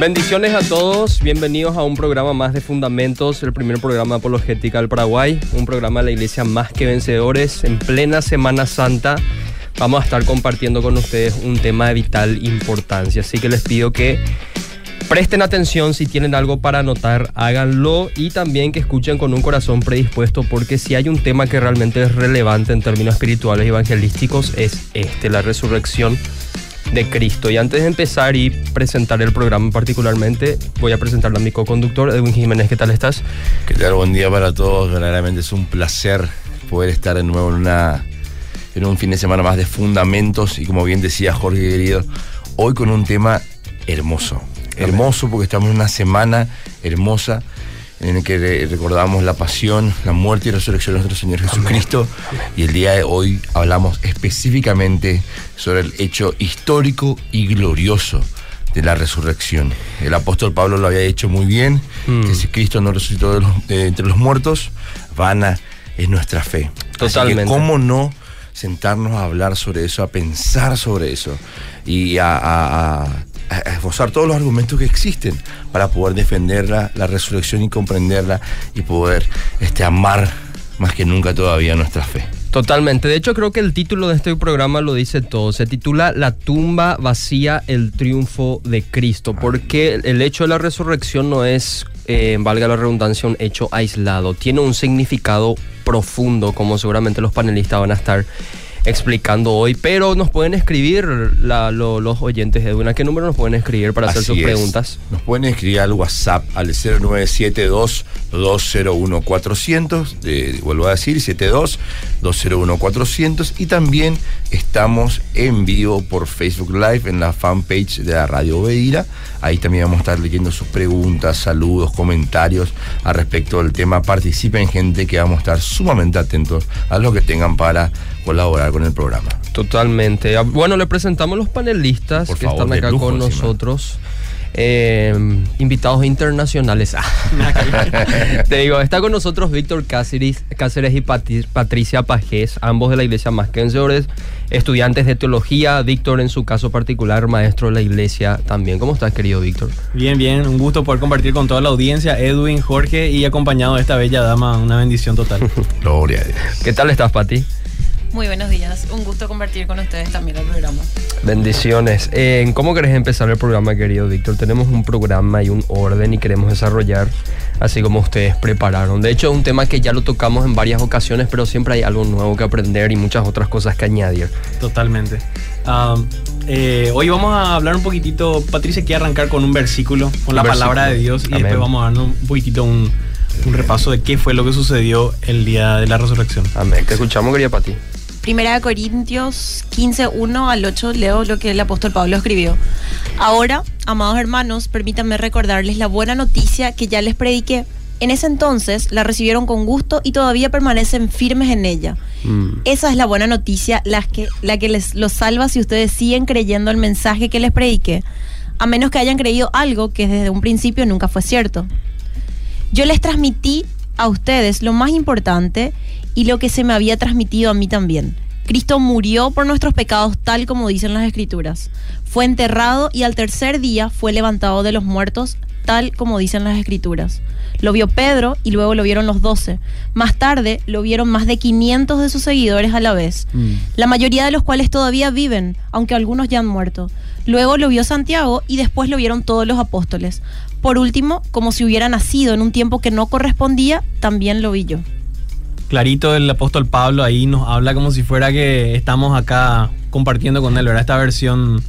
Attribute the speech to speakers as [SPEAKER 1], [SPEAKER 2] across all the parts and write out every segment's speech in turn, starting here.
[SPEAKER 1] Bendiciones a todos, bienvenidos a un programa más de Fundamentos, el primer programa apologética del Paraguay, un programa de la Iglesia Más que Vencedores en plena Semana Santa. Vamos a estar compartiendo con ustedes un tema de vital importancia, así que les pido que presten atención si tienen algo para anotar, háganlo y también que escuchen con un corazón predispuesto porque si hay un tema que realmente es relevante en términos espirituales y evangelísticos es este, la resurrección de Cristo. Y antes de empezar y presentar el programa particularmente, voy a presentarlo a mi co-conductor, Edwin Jiménez. ¿Qué tal estás?
[SPEAKER 2] ¿Qué tal? Buen día para todos. Verdaderamente es un placer poder estar de nuevo en, una, en un fin de semana más de fundamentos y como bien decía Jorge querido, hoy con un tema hermoso. Hermoso porque estamos en una semana hermosa en el que recordamos la pasión, la muerte y resurrección de nuestro Señor Jesucristo. Y el día de hoy hablamos específicamente sobre el hecho histórico y glorioso de la resurrección. El apóstol Pablo lo había hecho muy bien, mm. que si Cristo no resucitó de entre los muertos, vana es nuestra fe.
[SPEAKER 1] Totalmente.
[SPEAKER 2] ¿Cómo no sentarnos a hablar sobre eso, a pensar sobre eso y a esbozar todos los argumentos que existen para poder defenderla, la resurrección y comprenderla y poder este, amar más que nunca todavía nuestra fe.
[SPEAKER 1] Totalmente. De hecho, creo que el título de este programa lo dice todo. Se titula La tumba vacía, el triunfo de Cristo. Porque el hecho de la resurrección no es, eh, valga la redundancia, un hecho aislado. Tiene un significado profundo, como seguramente los panelistas van a estar explicando hoy, pero nos pueden escribir los oyentes de ¿A qué número nos pueden escribir para hacer sus preguntas?
[SPEAKER 2] Nos pueden escribir al WhatsApp al 0972 201 400, vuelvo a decir, 72 201 400 y también estamos en vivo por Facebook Live en la fanpage de la Radio Beira. Ahí también vamos a estar leyendo sus preguntas, saludos, comentarios al respecto del tema. Participen gente que vamos a estar sumamente atentos a lo que tengan para colaborar con el programa.
[SPEAKER 1] Totalmente. Ah, bueno, le presentamos los panelistas que están acá con nosotros. Eh, invitados internacionales. Te digo, está con nosotros Víctor Cáceres, Cáceres y Patricia Pajés, ambos de la iglesia Más que estudiantes de teología. Víctor, en su caso particular, maestro de la iglesia también. ¿Cómo estás, querido Víctor?
[SPEAKER 3] Bien, bien. Un gusto poder compartir con toda la audiencia, Edwin, Jorge y acompañado de esta bella dama. Una bendición total.
[SPEAKER 2] Gloria a Dios.
[SPEAKER 1] ¿Qué tal estás, Pati?
[SPEAKER 4] Muy buenos días, un gusto compartir con ustedes también el programa.
[SPEAKER 1] Bendiciones. Eh, ¿Cómo querés empezar el programa, querido Víctor? Tenemos un programa y un orden y queremos desarrollar así como ustedes prepararon. De hecho, es un tema que ya lo tocamos en varias ocasiones, pero siempre hay algo nuevo que aprender y muchas otras cosas que añadir.
[SPEAKER 3] Totalmente. Eh, hoy vamos a hablar un poquitito, Patricia quiere arrancar con un versículo, con la palabra de Dios y después vamos a dar un poquitito un, un repaso de qué fue lo que sucedió el día de la resurrección.
[SPEAKER 1] Amén. ¿Qué escuchamos, querida Pati?
[SPEAKER 4] Primera de Corintios 15, 1 al 8 leo lo que el apóstol Pablo escribió. Ahora, amados hermanos, permítanme recordarles la buena noticia que ya les prediqué. En ese entonces la recibieron con gusto y todavía permanecen firmes en ella. Mm. Esa es la buena noticia, la que, la que les los salva si ustedes siguen creyendo el mensaje que les prediqué, a menos que hayan creído algo que desde un principio nunca fue cierto. Yo les transmití a ustedes lo más importante y lo que se me había transmitido a mí también. Cristo murió por nuestros pecados tal como dicen las escrituras. Fue enterrado y al tercer día fue levantado de los muertos tal como dicen las escrituras. Lo vio Pedro y luego lo vieron los doce. Más tarde lo vieron más de 500 de sus seguidores a la vez, mm. la mayoría de los cuales todavía viven, aunque algunos ya han muerto. Luego lo vio Santiago y después lo vieron todos los apóstoles. Por último, como si hubiera nacido en un tiempo que no correspondía, también lo vi yo
[SPEAKER 3] clarito el apóstol Pablo ahí nos habla como si fuera que estamos acá compartiendo con él, ¿verdad? Esta versión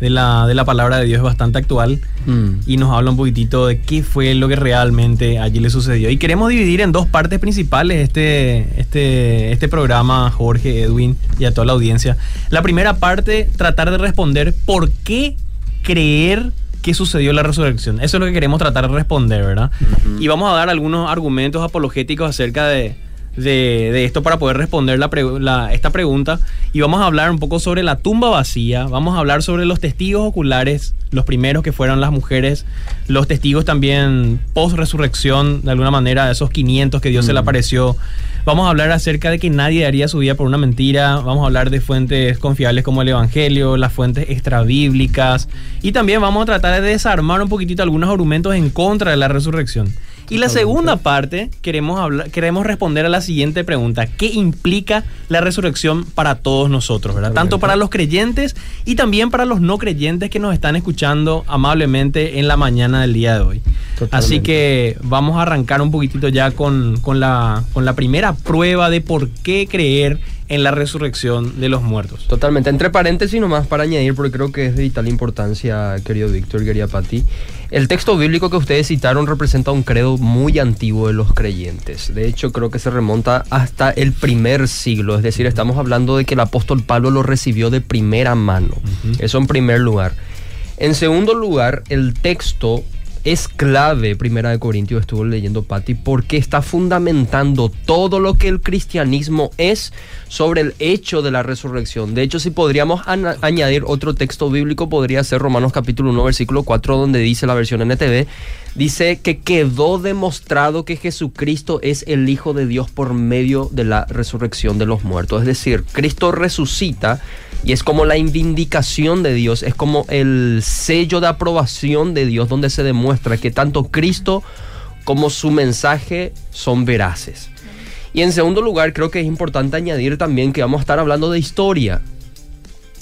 [SPEAKER 3] de la, de la palabra de Dios es bastante actual mm. y nos habla un poquitito de qué fue lo que realmente allí le sucedió. Y queremos dividir en dos partes principales este, este, este programa, Jorge, Edwin y a toda la audiencia. La primera parte, tratar de responder por qué creer que sucedió la resurrección. Eso es lo que queremos tratar de responder, ¿verdad? Y vamos a dar algunos argumentos apologéticos acerca de de, de esto para poder responder la, esta pregunta. Y vamos a hablar un poco sobre la tumba vacía, vamos a hablar sobre los testigos oculares, los primeros que fueron las mujeres, los testigos también post-resurrección, de alguna manera, de esos 500 que Dios se le apareció. Vamos a hablar acerca de que nadie daría su vida por una mentira. Vamos a hablar de fuentes confiables como el Evangelio, las fuentes extrabíblicas. Y también vamos a tratar de desarmar un poquitito algunos argumentos en contra de la resurrección. Y la segunda parte, queremos, hablar, queremos responder a la siguiente pregunta. ¿Qué implica la resurrección para todos nosotros? ¿verdad? Tanto para los creyentes y también para los no creyentes que nos están escuchando amablemente en la mañana del día de hoy.
[SPEAKER 1] Totalmente.
[SPEAKER 3] Así que vamos a arrancar un poquitito ya con, con la, con la primera prueba de por qué creer en la resurrección de los muertos.
[SPEAKER 1] Totalmente. Entre paréntesis nomás para añadir, porque creo que es de vital importancia, querido Víctor, querida Pati. El texto bíblico que ustedes citaron representa un credo muy antiguo de los creyentes. De hecho, creo que se remonta hasta el primer siglo. Es decir, estamos hablando de que el apóstol Pablo lo recibió de primera mano. Eso en primer lugar. En segundo lugar, el texto es clave, Primera de Corintios estuvo leyendo Patti, porque está fundamentando todo lo que el cristianismo es sobre el hecho de la resurrección. De hecho, si podríamos añadir otro texto bíblico, podría ser Romanos capítulo 1, versículo 4, donde dice la versión NTV, dice que quedó demostrado que Jesucristo es el Hijo de Dios por medio de la resurrección de los muertos. Es decir, Cristo resucita y es como la vindicación de Dios, es como el sello de aprobación de Dios donde se demuestra que tanto Cristo como su mensaje son veraces. Y en segundo lugar, creo que es importante añadir también que vamos a estar hablando de historia.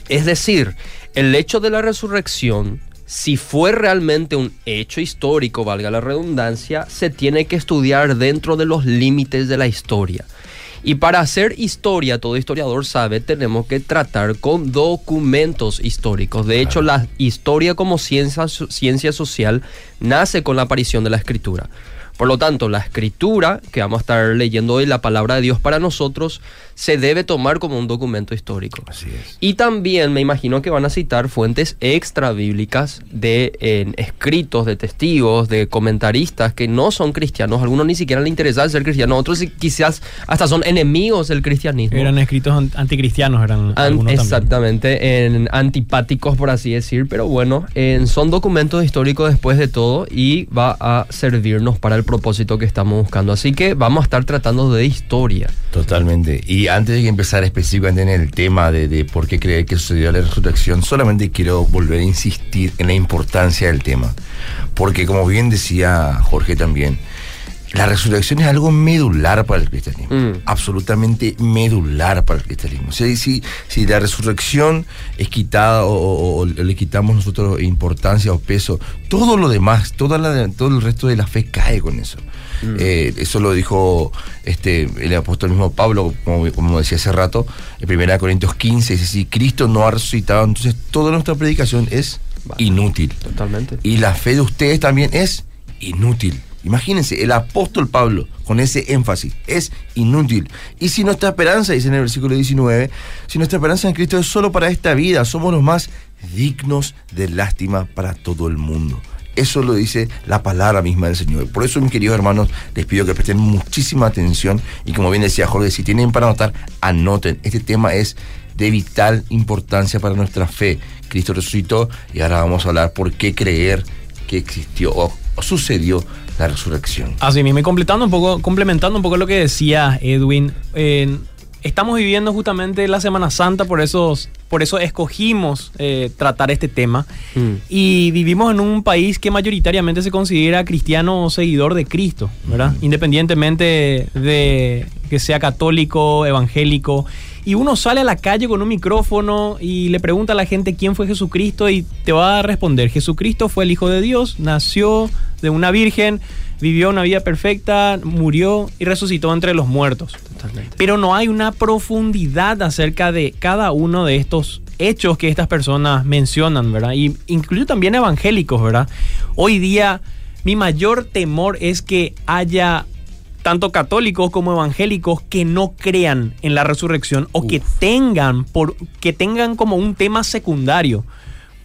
[SPEAKER 1] Es decir, el hecho de la resurrección, si fue realmente un hecho histórico, valga la redundancia, se tiene que estudiar dentro de los límites de la historia. Y para hacer historia, todo historiador sabe, tenemos que tratar con documentos históricos. De hecho, la historia como ciencia, ciencia social nace con la aparición de la escritura. Por lo tanto, la escritura, que vamos a estar leyendo hoy, la palabra de Dios para nosotros, se debe tomar como un documento histórico.
[SPEAKER 2] Así es.
[SPEAKER 1] Y también me imagino que van a citar fuentes extra bíblicas de eh, escritos de testigos, de comentaristas que no son cristianos. Algunos ni siquiera les interesa ser cristianos, otros quizás hasta son enemigos del cristianismo.
[SPEAKER 3] Eran escritos an- anticristianos, eran
[SPEAKER 1] An-
[SPEAKER 3] algunos también.
[SPEAKER 1] exactamente, en antipáticos por así decir, pero bueno, en- son documentos históricos después de todo y va a servirnos para el propósito que estamos buscando. Así que vamos a estar tratando de historia.
[SPEAKER 2] Totalmente. Y antes de empezar específicamente en el tema de, de por qué creer que sucedió la resurrección, solamente quiero volver a insistir en la importancia del tema. Porque como bien decía Jorge también, la resurrección es algo medular para el cristianismo.
[SPEAKER 1] Mm.
[SPEAKER 2] Absolutamente medular para el cristianismo. O sea, si, si la resurrección es quitada o, o- o le quitamos nosotros importancia o peso, todo lo demás, toda la, todo el resto de la fe cae con eso. Eh, eso lo dijo este, el apóstol mismo Pablo, como, como decía hace rato, en 1 Corintios 15, dice, si Cristo no ha resucitado, entonces toda nuestra predicación es inútil.
[SPEAKER 1] Totalmente.
[SPEAKER 2] Y la fe de ustedes también es inútil. Imagínense, el apóstol Pablo, con ese énfasis, es inútil. Y si nuestra esperanza, dice en el versículo 19, si nuestra esperanza en Cristo es solo para esta vida, somos los más dignos de lástima para todo el mundo. Eso lo dice la palabra misma del Señor. Por eso, mis queridos hermanos, les pido que presten muchísima atención y como bien decía Jorge, si tienen para anotar, anoten. Este tema es de vital importancia para nuestra fe. Cristo resucitó y ahora vamos a hablar por qué creer que existió o, sucedió la resurrección.
[SPEAKER 3] Así mismo, y completando un poco, complementando un poco lo que decía Edwin, eh, estamos viviendo justamente la Semana Santa, por eso, por eso escogimos eh, tratar este tema.
[SPEAKER 1] Mm.
[SPEAKER 3] Y vivimos en un país que mayoritariamente se considera cristiano o seguidor de Cristo, ¿verdad? Independientemente de que sea católico, evangélico. Y uno sale a la calle con un micrófono y le pregunta a la gente quién fue Jesucristo y te va a responder, Jesucristo fue el Hijo de Dios, nació de una virgen, vivió una vida perfecta, murió y resucitó entre los muertos.
[SPEAKER 1] Totalmente.
[SPEAKER 3] Pero no hay una profundidad acerca de cada uno de estos hechos que estas personas mencionan, ¿verdad? Y también evangélicos, ¿verdad? Hoy día mi mayor temor es que haya tanto católicos como evangélicos que no crean en la resurrección o que tengan por que tengan como un tema secundario.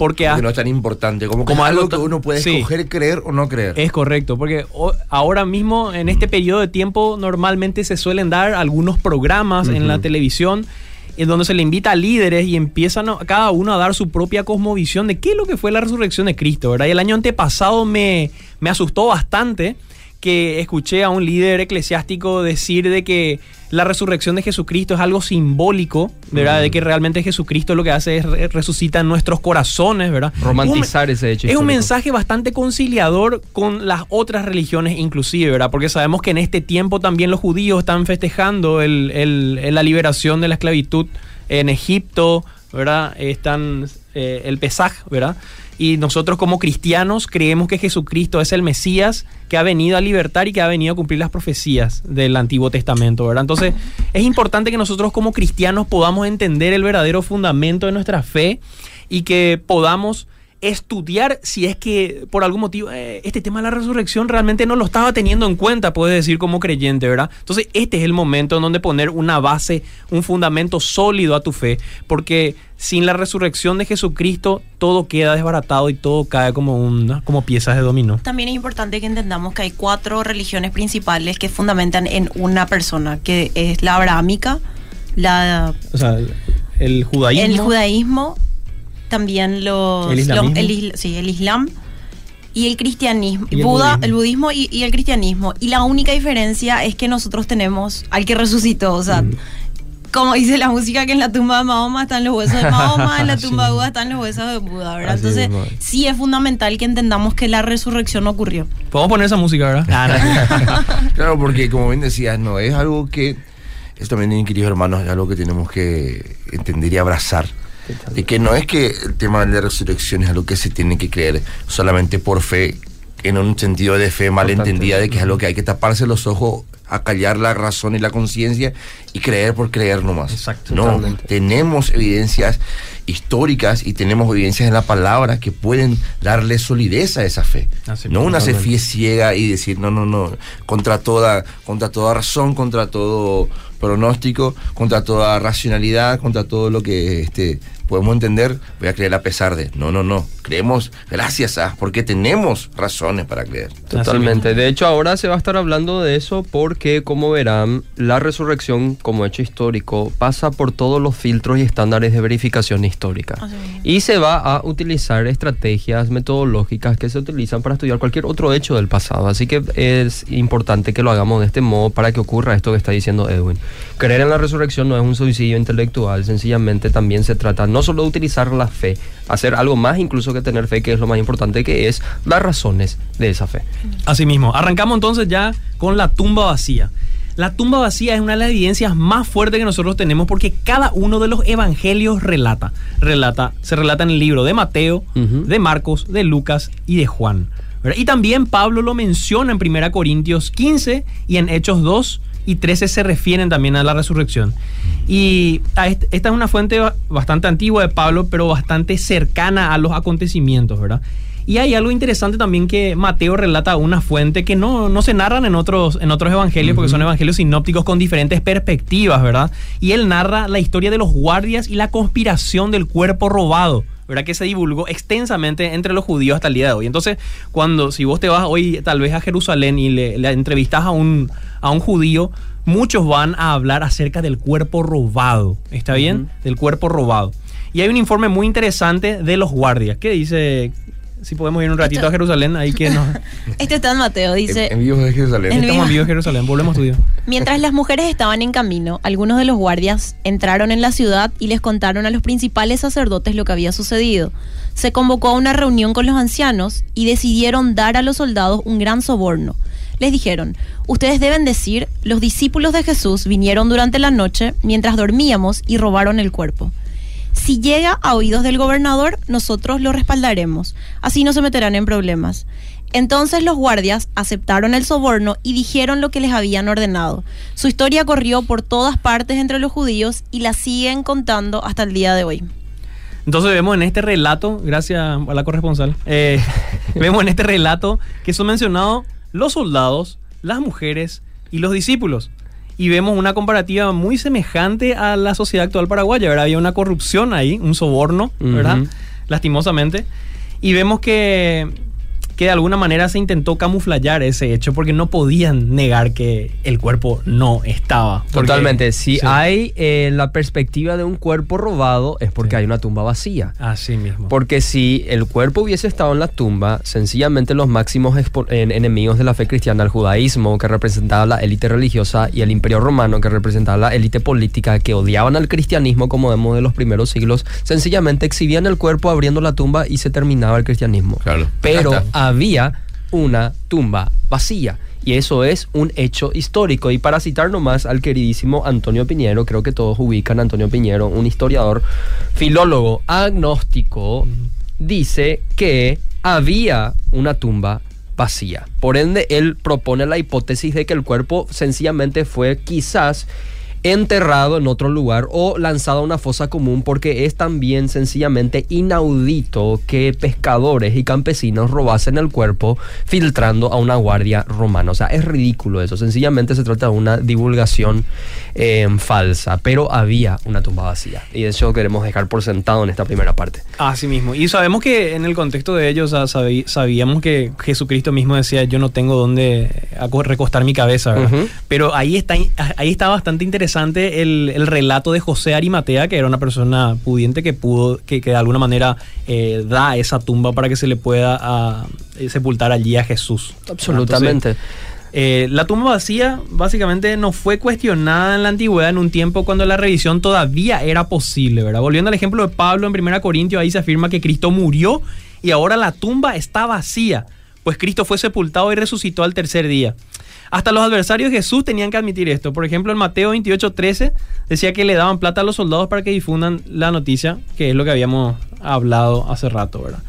[SPEAKER 3] Porque,
[SPEAKER 2] no es tan importante, como,
[SPEAKER 3] Como
[SPEAKER 2] algo que uno puede
[SPEAKER 3] sí.
[SPEAKER 2] escoger creer o no creer.
[SPEAKER 3] Es correcto, porque ahora mismo en este periodo de tiempo normalmente se suelen dar algunos programas en la televisión en donde se le invita a líderes y empiezan a- cada uno a dar su propia cosmovisión de qué es lo que fue la resurrección de Cristo, ¿verdad? Y el año antepasado me, me asustó bastante que escuché a un líder eclesiástico decir de que la resurrección de Jesucristo es algo simbólico, ¿verdad? De que realmente Jesucristo lo que hace es re- resucita en nuestros corazones, ¿verdad?
[SPEAKER 1] Romantizar
[SPEAKER 3] Un-
[SPEAKER 1] ese hecho
[SPEAKER 3] Es un mensaje bastante conciliador con las otras religiones inclusive, ¿verdad? Porque sabemos que en este tiempo también los judíos están festejando el- la liberación de la esclavitud en Egipto, ¿verdad? Están eh, el Pesaj, ¿verdad? Y nosotros como cristianos creemos que Jesucristo es el Mesías que ha venido a libertar y que ha venido a cumplir las profecías del Antiguo Testamento, ¿verdad? Entonces es importante que nosotros como cristianos podamos entender el verdadero fundamento de nuestra fe y que podamos estudiar si es que por algún motivo eh, este tema de la resurrección realmente no lo estaba teniendo en cuenta, puedes decir como creyente, ¿verdad? Entonces este es el momento en donde poner una base, un fundamento sólido a tu fe, porque sin la resurrección de Jesucristo todo queda desbaratado y todo cae como, un, como piezas de dominó.
[SPEAKER 4] También es importante que entendamos que hay cuatro religiones principales que fundamentan en una persona, que es la abrahámica, la,
[SPEAKER 3] O sea, el judaísmo.
[SPEAKER 4] el judaísmo, también los,
[SPEAKER 3] El
[SPEAKER 4] los- el sí, el islam y el cristianismo,
[SPEAKER 3] Y el
[SPEAKER 4] Buda,
[SPEAKER 3] budismo.
[SPEAKER 4] el budismo y, y el cristianismo. Y la única diferencia es que nosotros tenemos al que resucitó, o sea, como dice la música que en la tumba de Mahoma están los huesos de Mahoma, en la tumba de Buda están los huesos de Buda, ¿verdad?
[SPEAKER 1] Así
[SPEAKER 4] Entonces,
[SPEAKER 1] mismo.
[SPEAKER 4] sí es fundamental que entendamos que la resurrección ocurrió.
[SPEAKER 3] Podemos poner esa música, ¿verdad? Ah, no.
[SPEAKER 2] Claro, porque como bien decías, no, es algo que, esto también, queridos hermanos, es algo que tenemos que entender y abrazar. De que no es que el tema de la resurrección es algo que se tiene que creer solamente por fe, en un sentido de fe malentendida, de que es algo que hay que taparse los ojos, acallar la razón y la conciencia y creer por creer nomás.
[SPEAKER 3] Exacto,
[SPEAKER 2] No,
[SPEAKER 1] totalmente.
[SPEAKER 2] tenemos evidencias históricas y tenemos evidencias en la palabra que pueden darle solidez a esa fe.
[SPEAKER 3] Así
[SPEAKER 2] no una fe ciega y decir no no no contra toda contra toda razón contra todo pronóstico contra toda racionalidad contra todo lo que este podemos entender voy a creer a pesar de no no no creemos gracias a porque tenemos razones para creer
[SPEAKER 1] Totalmente. De hecho, ahora se va a estar hablando de eso porque, como verán, la resurrección como hecho histórico pasa por todos los filtros y estándares de verificación histórica.
[SPEAKER 4] Así.
[SPEAKER 1] Y se va a utilizar estrategias metodológicas que se utilizan para estudiar cualquier otro hecho del pasado. Así que es importante que lo hagamos de este modo para que ocurra esto que está diciendo Edwin. Creer en la resurrección no es un suicidio intelectual, sencillamente también se trata no solo de utilizar la fe, hacer algo más incluso que tener fe, que es lo más importante, que es dar razones de esa fe.
[SPEAKER 3] Así mismo, arrancamos entonces ya con la tumba vacía. La tumba vacía es una de las evidencias más fuertes que nosotros tenemos porque cada uno de los evangelios relata. relata se relata en el libro de Mateo, de Marcos, de Lucas y de Juan. ¿verdad? Y también Pablo lo menciona en 1 Corintios 15 y en Hechos 2 y 13 se refieren también a la resurrección. Y esta es una fuente ba- bastante antigua de Pablo, pero bastante cercana a los acontecimientos, ¿verdad? Y hay algo interesante también que Mateo relata una fuente que no, no se narran en otros, en otros evangelios, porque son evangelios sinópticos con diferentes perspectivas, ¿verdad? Y él narra la historia de los guardias y la conspiración del cuerpo robado. ¿verdad? Que se divulgó extensamente entre los judíos hasta el día de hoy. Entonces, cuando, si vos te vas hoy tal vez a Jerusalén y le, le entrevistas a un, a un judío, muchos van a hablar acerca del cuerpo robado. ¿Está bien? Del cuerpo robado. Y hay un informe muy interesante de los guardias. ¿Qué dice? Si podemos ir un ratito
[SPEAKER 4] Esto-
[SPEAKER 3] a Jerusalén, ahí que nos...
[SPEAKER 4] Este está en Mateo, dice...
[SPEAKER 2] en, en vivos de Jerusalén
[SPEAKER 4] En
[SPEAKER 3] Estamos en vivo en Jerusalén, volvemos a estudio.
[SPEAKER 4] Mientras las mujeres estaban en camino, algunos de los guardias entraron en la ciudad y les contaron a los principales sacerdotes lo que había sucedido. Se convocó a una reunión con los ancianos y decidieron dar a los soldados un gran soborno. Les dijeron, ustedes deben decir, los discípulos de Jesús vinieron durante la noche mientras dormíamos y robaron el cuerpo. Si llega a oídos del gobernador, nosotros lo respaldaremos. Así no se meterán en problemas. Entonces los guardias aceptaron el soborno y dijeron lo que les habían ordenado. Su historia corrió por todas partes entre los judíos y la siguen contando hasta el día de hoy.
[SPEAKER 3] Entonces vemos en este relato, gracias a la corresponsal, eh, vemos en este relato que son mencionados los soldados, las mujeres y los discípulos. Y vemos una comparativa muy semejante a la sociedad actual paraguaya, ¿verdad? Había una corrupción ahí, un soborno, ¿verdad? Lastimosamente. Y vemos que que de alguna manera se intentó camuflar ese hecho porque no podían negar que el cuerpo no estaba.
[SPEAKER 1] Totalmente. Si hay eh, la perspectiva de un cuerpo robado es porque hay una tumba vacía.
[SPEAKER 3] Así mismo.
[SPEAKER 1] Porque si el cuerpo hubiese estado en la tumba, sencillamente los máximos enemigos de la fe cristiana, el judaísmo que representaba la élite religiosa y el imperio romano que representaba la élite política que odiaban al cristianismo como vemos de los primeros siglos, sencillamente exhibían el cuerpo abriendo la tumba y se terminaba el cristianismo.
[SPEAKER 2] Claro.
[SPEAKER 1] Pero había una tumba vacía. Y eso es un hecho histórico. Y para citar nomás al queridísimo Antonio Piñero, creo que todos ubican a Antonio Piñero, un historiador, filólogo, agnóstico, dice que había una tumba vacía. Por ende, él propone la hipótesis de que el cuerpo sencillamente fue quizás enterrado en otro lugar o lanzado a una fosa común porque es también sencillamente inaudito que pescadores y campesinos robasen el cuerpo filtrando a una guardia romana. O sea, es ridículo eso. Sencillamente se trata de una divulgación eh, falsa, pero había una tumba vacía. Y eso queremos dejar por sentado en esta primera parte.
[SPEAKER 3] Así mismo. Y sabemos que en el contexto de ellos, sabíamos que Jesucristo mismo decía, yo no tengo dónde recostar mi cabeza, Pero ahí está, ahí está bastante interesante el, relato de José Arimatea, que era una persona pudiente que pudo, que, de alguna manera eh, da esa tumba para que se le pueda ah, eh, sepultar allí a Jesús.
[SPEAKER 1] Absolutamente.
[SPEAKER 3] Eh, la tumba vacía básicamente no fue cuestionada en la antigüedad en un tiempo cuando la revisión todavía era posible, ¿verdad? Volviendo al ejemplo de Pablo en 1 Corintios, ahí se afirma que Cristo murió y ahora la tumba está vacía, pues Cristo fue sepultado y resucitó al tercer día. Hasta los adversarios de Jesús tenían que admitir esto. Por ejemplo, en Mateo 28, 13 decía que le daban plata a los soldados para que difundan la noticia, que es lo que habíamos hablado hace rato, ¿verdad?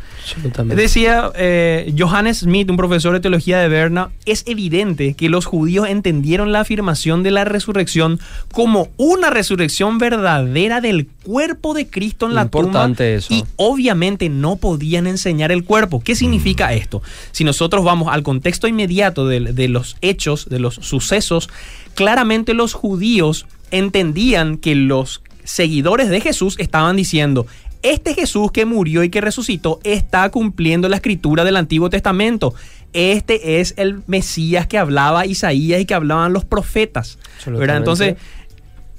[SPEAKER 3] Decía eh, Johannes Smith, un profesor de teología de Berna, es evidente que los judíos entendieron la afirmación de la resurrección como una resurrección verdadera del cuerpo de Cristo en la
[SPEAKER 1] Importante
[SPEAKER 3] tumba y obviamente no podían enseñar el cuerpo. ¿Qué significa mm. esto? Si nosotros vamos al contexto inmediato de los hechos, de los sucesos, claramente los judíos entendían que los seguidores de Jesús estaban diciendo, este Jesús que murió y que resucitó está cumpliendo la escritura del Antiguo Testamento. Este es el Mesías que hablaba Isaías y que hablaban los profetas. Entonces,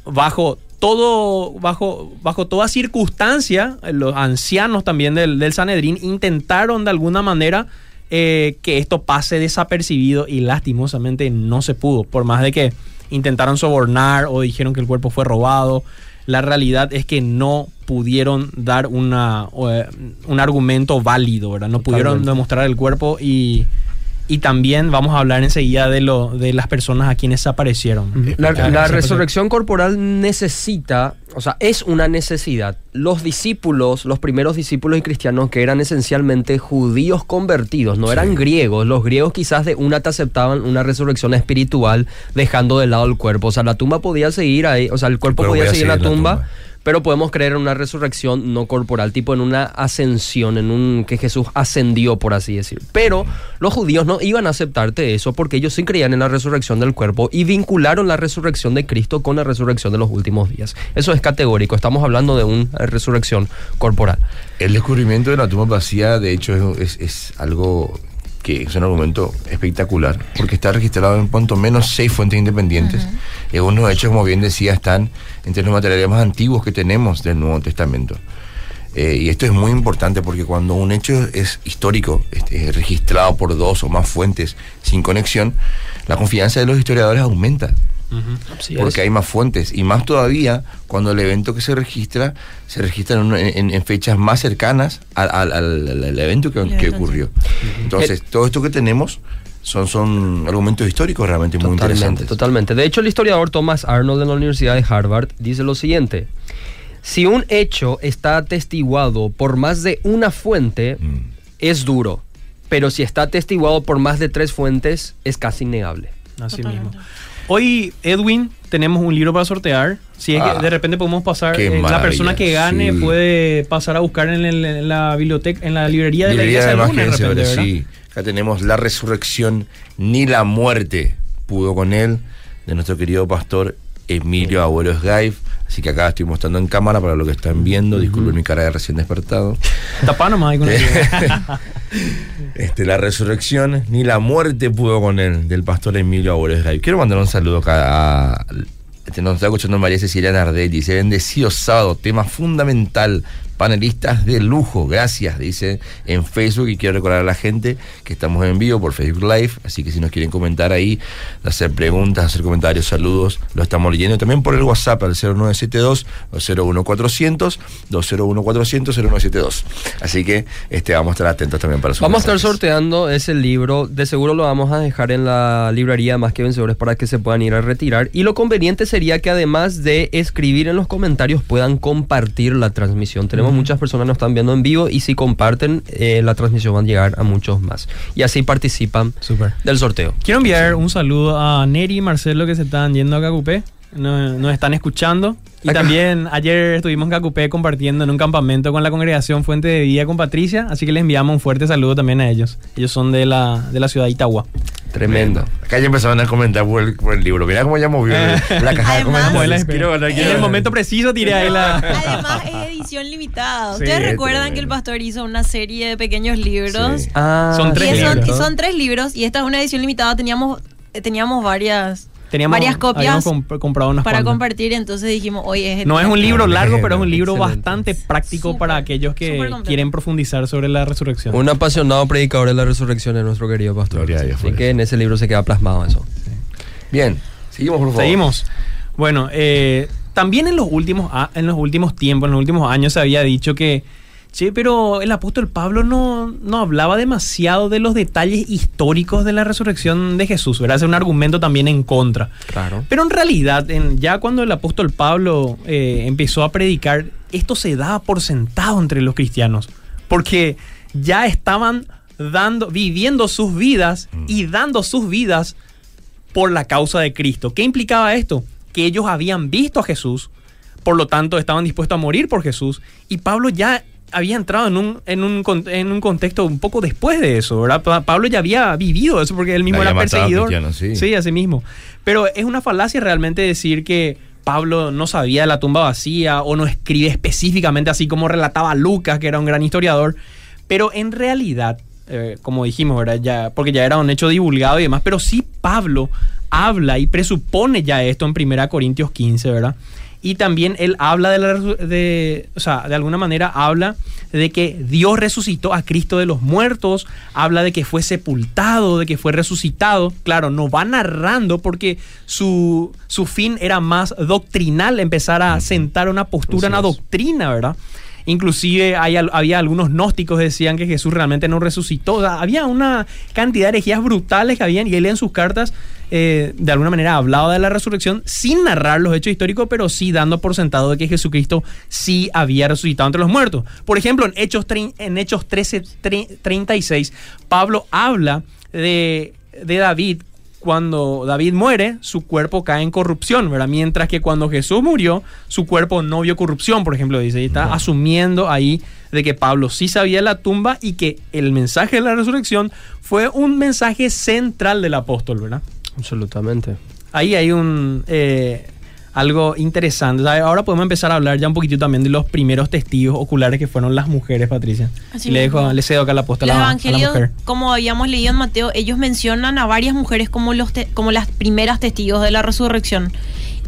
[SPEAKER 3] bajo todo, bajo, bajo toda circunstancia, los ancianos también del, Sanedrín intentaron de alguna manera eh, que esto pase desapercibido y lastimosamente no se pudo, por más de que intentaron sobornar o dijeron que el cuerpo fue robado la realidad es que no pudieron dar una, eh, un argumento válido, ¿verdad? No pudieron demostrar el cuerpo y, y también vamos a hablar enseguida de, lo, de las personas a quienes aparecieron.
[SPEAKER 1] La, resurrección corporal necesita, o sea, es una necesidad. Los discípulos, los primeros discípulos y cristianos que eran esencialmente judíos convertidos, no eran griegos. Los griegos quizás de una te aceptaban una resurrección espiritual dejando de lado el cuerpo. O sea, la tumba podía seguir ahí, o sea, el cuerpo podía seguir en la tumba pero podemos creer en una resurrección no corporal, tipo en una ascensión, en un que Jesús ascendió, por así decir. Pero los judíos no iban a aceptarte eso porque ellos sí creían en la resurrección del cuerpo y vincularon la resurrección de Cristo con la resurrección de los últimos días. Eso es categórico, estamos hablando de una resurrección corporal.
[SPEAKER 2] El descubrimiento de la tumba vacía, de hecho, es, algo que es un argumento espectacular, porque está registrado en cuanto menos seis fuentes independientes. Y algunos hechos, como bien decía, están entre los materiales más antiguos que tenemos del Nuevo Testamento. Eh, y esto es muy importante porque cuando un hecho es histórico, es, registrado por dos o más fuentes sin conexión, la confianza de los historiadores aumenta. porque hay más fuentes. Y más todavía cuando el evento que se registra se registra en, fechas más cercanas al, evento que, ocurrió. Entonces, todo esto que tenemos son, son argumentos históricos realmente muy interesantes.
[SPEAKER 1] Totalmente. De hecho, el historiador Thomas Arnold de la Universidad de Harvard dice lo siguiente. Si un hecho está atestiguado por más de una fuente, mm. es duro. Pero si está atestiguado por más de tres fuentes, es casi innegable.
[SPEAKER 3] Así mismo. Hoy, Edwin, tenemos un libro para sortear. Si es que ah, de repente podemos pasar, eh, la persona que gane puede pasar a buscar en, la biblioteca, en la librería de la iglesia
[SPEAKER 2] de sí. Acá tenemos la resurrección, ni la muerte pudo con él, de nuestro querido pastor Emilio Abuelo Gaif. Así que acá estoy mostrando en cámara para lo que están viendo. Disculpen mi cara de recién despertado.
[SPEAKER 3] Tapá nomás con
[SPEAKER 2] este, la resurrección ni la muerte pudo con él, del pastor Emilio Aures Quiero mandar un saludo acá a. Este, nos está escuchando María Cecilia Nardelli. Dice: Bendecido sábado, tema fundamental panelistas de lujo. Gracias, dice en Facebook. Y quiero recordar a la gente que estamos en vivo por Facebook Live. Así que si nos quieren comentar ahí, hacer preguntas, hacer comentarios, saludos, lo estamos leyendo. También por el WhatsApp al 0972 01400 201 0972. Así que este, vamos a estar atentos también para
[SPEAKER 1] su Vamos a estar sorteando ese libro. De seguro lo vamos a dejar en la librería Más que Vencedores para que se puedan ir a retirar. Y lo conveniente sería que además de escribir en los comentarios puedan compartir la transmisión. Tenemos muchas personas nos están viendo en vivo y si comparten eh, la transmisión van a llegar a muchos más. Y así participan del sorteo.
[SPEAKER 3] Quiero enviar un saludo a Neri y Marcelo que se están yendo a Cacupé. Nos, están escuchando. Y también ayer estuvimos en Cacupé compartiendo en un campamento con la congregación Fuente de Vida con Patricia. Así que les enviamos un fuerte saludo también a ellos. Ellos son de la, de la ciudad de Itagua.
[SPEAKER 2] Tremendo. Acá ya empezaron a comentar por el, libro. Mira cómo ya movió la caja de
[SPEAKER 3] comentarios. En el momento preciso tiré ahí la.
[SPEAKER 4] Además, es edición limitada. Ustedes recuerdan que el pastor hizo una serie de pequeños libros.
[SPEAKER 3] Ah, son tres libros.
[SPEAKER 4] Son, tres libros y esta es una edición limitada. Teníamos, teníamos varias Teníamos, varias copias
[SPEAKER 3] comprado
[SPEAKER 4] para compartir, entonces dijimos, oye,
[SPEAKER 3] es No es un libro largo, pero es un libro bastante práctico para aquellos que quieren profundizar sobre la resurrección.
[SPEAKER 1] Un apasionado predicador de la resurrección es nuestro querido pastor. Así que en ese libro se queda plasmado eso.
[SPEAKER 2] Bien, seguimos por favor.
[SPEAKER 3] Seguimos. Bueno, eh, también en los últimos en los últimos tiempos, en los últimos años se había dicho que Sí, pero el apóstol Pablo no, no, hablaba demasiado de los detalles históricos de la resurrección de Jesús, ¿verdad? Es un argumento también en contra.
[SPEAKER 1] Claro.
[SPEAKER 3] Pero en realidad, ya cuando el apóstol Pablo eh, empezó a predicar, esto se daba por sentado entre los cristianos, porque ya estaban dando, viviendo sus vidas mm. y dando sus vidas por la causa de Cristo. ¿Qué implicaba esto? Que ellos habían visto a Jesús, por lo tanto estaban dispuestos a morir por Jesús, y Pablo ya había entrado en un, en, un, en un contexto un poco después de eso, ¿verdad? Pablo ya había vivido eso porque él mismo era perseguidor.
[SPEAKER 2] Sí.
[SPEAKER 3] sí, así mismo. Pero es una falacia realmente decir que Pablo no sabía de la tumba vacía o no escribe específicamente así como relataba Lucas, que era un gran historiador. Pero en realidad, eh, como dijimos, ¿verdad? Ya, porque ya era un hecho divulgado y demás, pero sí Pablo habla y presupone ya esto en 1 Corintios 15, ¿verdad? Y también él habla de, la, de, o sea, de alguna manera habla de que Dios resucitó a Cristo de los muertos, habla de que fue sepultado, de que fue resucitado. Claro, no va narrando porque su, su fin era más doctrinal, empezar a sentar una postura, una doctrina, ¿verdad? Inclusive hay, había algunos gnósticos que decían que Jesús realmente no resucitó. había una cantidad de herejías brutales que habían y él en sus cartas eh, de alguna manera hablaba de la resurrección sin narrar los hechos históricos, pero sí dando por sentado de que Jesucristo sí había resucitado entre los muertos. Por ejemplo, en Hechos, en Hechos 13, 36, Pablo habla de, de David cuando David muere, su cuerpo cae en corrupción, ¿verdad? Mientras que cuando Jesús murió, su cuerpo no vio corrupción, por ejemplo, dice. Y está asumiendo ahí de que Pablo sí sabía la tumba y que el mensaje de la resurrección fue un mensaje central del apóstol, ¿verdad?
[SPEAKER 1] Absolutamente.
[SPEAKER 3] Ahí hay un... Eh, algo interesante. Ahora podemos empezar a hablar ya un poquito también de los primeros testigos oculares que fueron las mujeres, Patricia. Así le, dejo, le cedo acá la
[SPEAKER 4] Los evangelios, como habíamos leído en Mateo, ellos mencionan a varias mujeres como, los como las primeras testigos de la resurrección.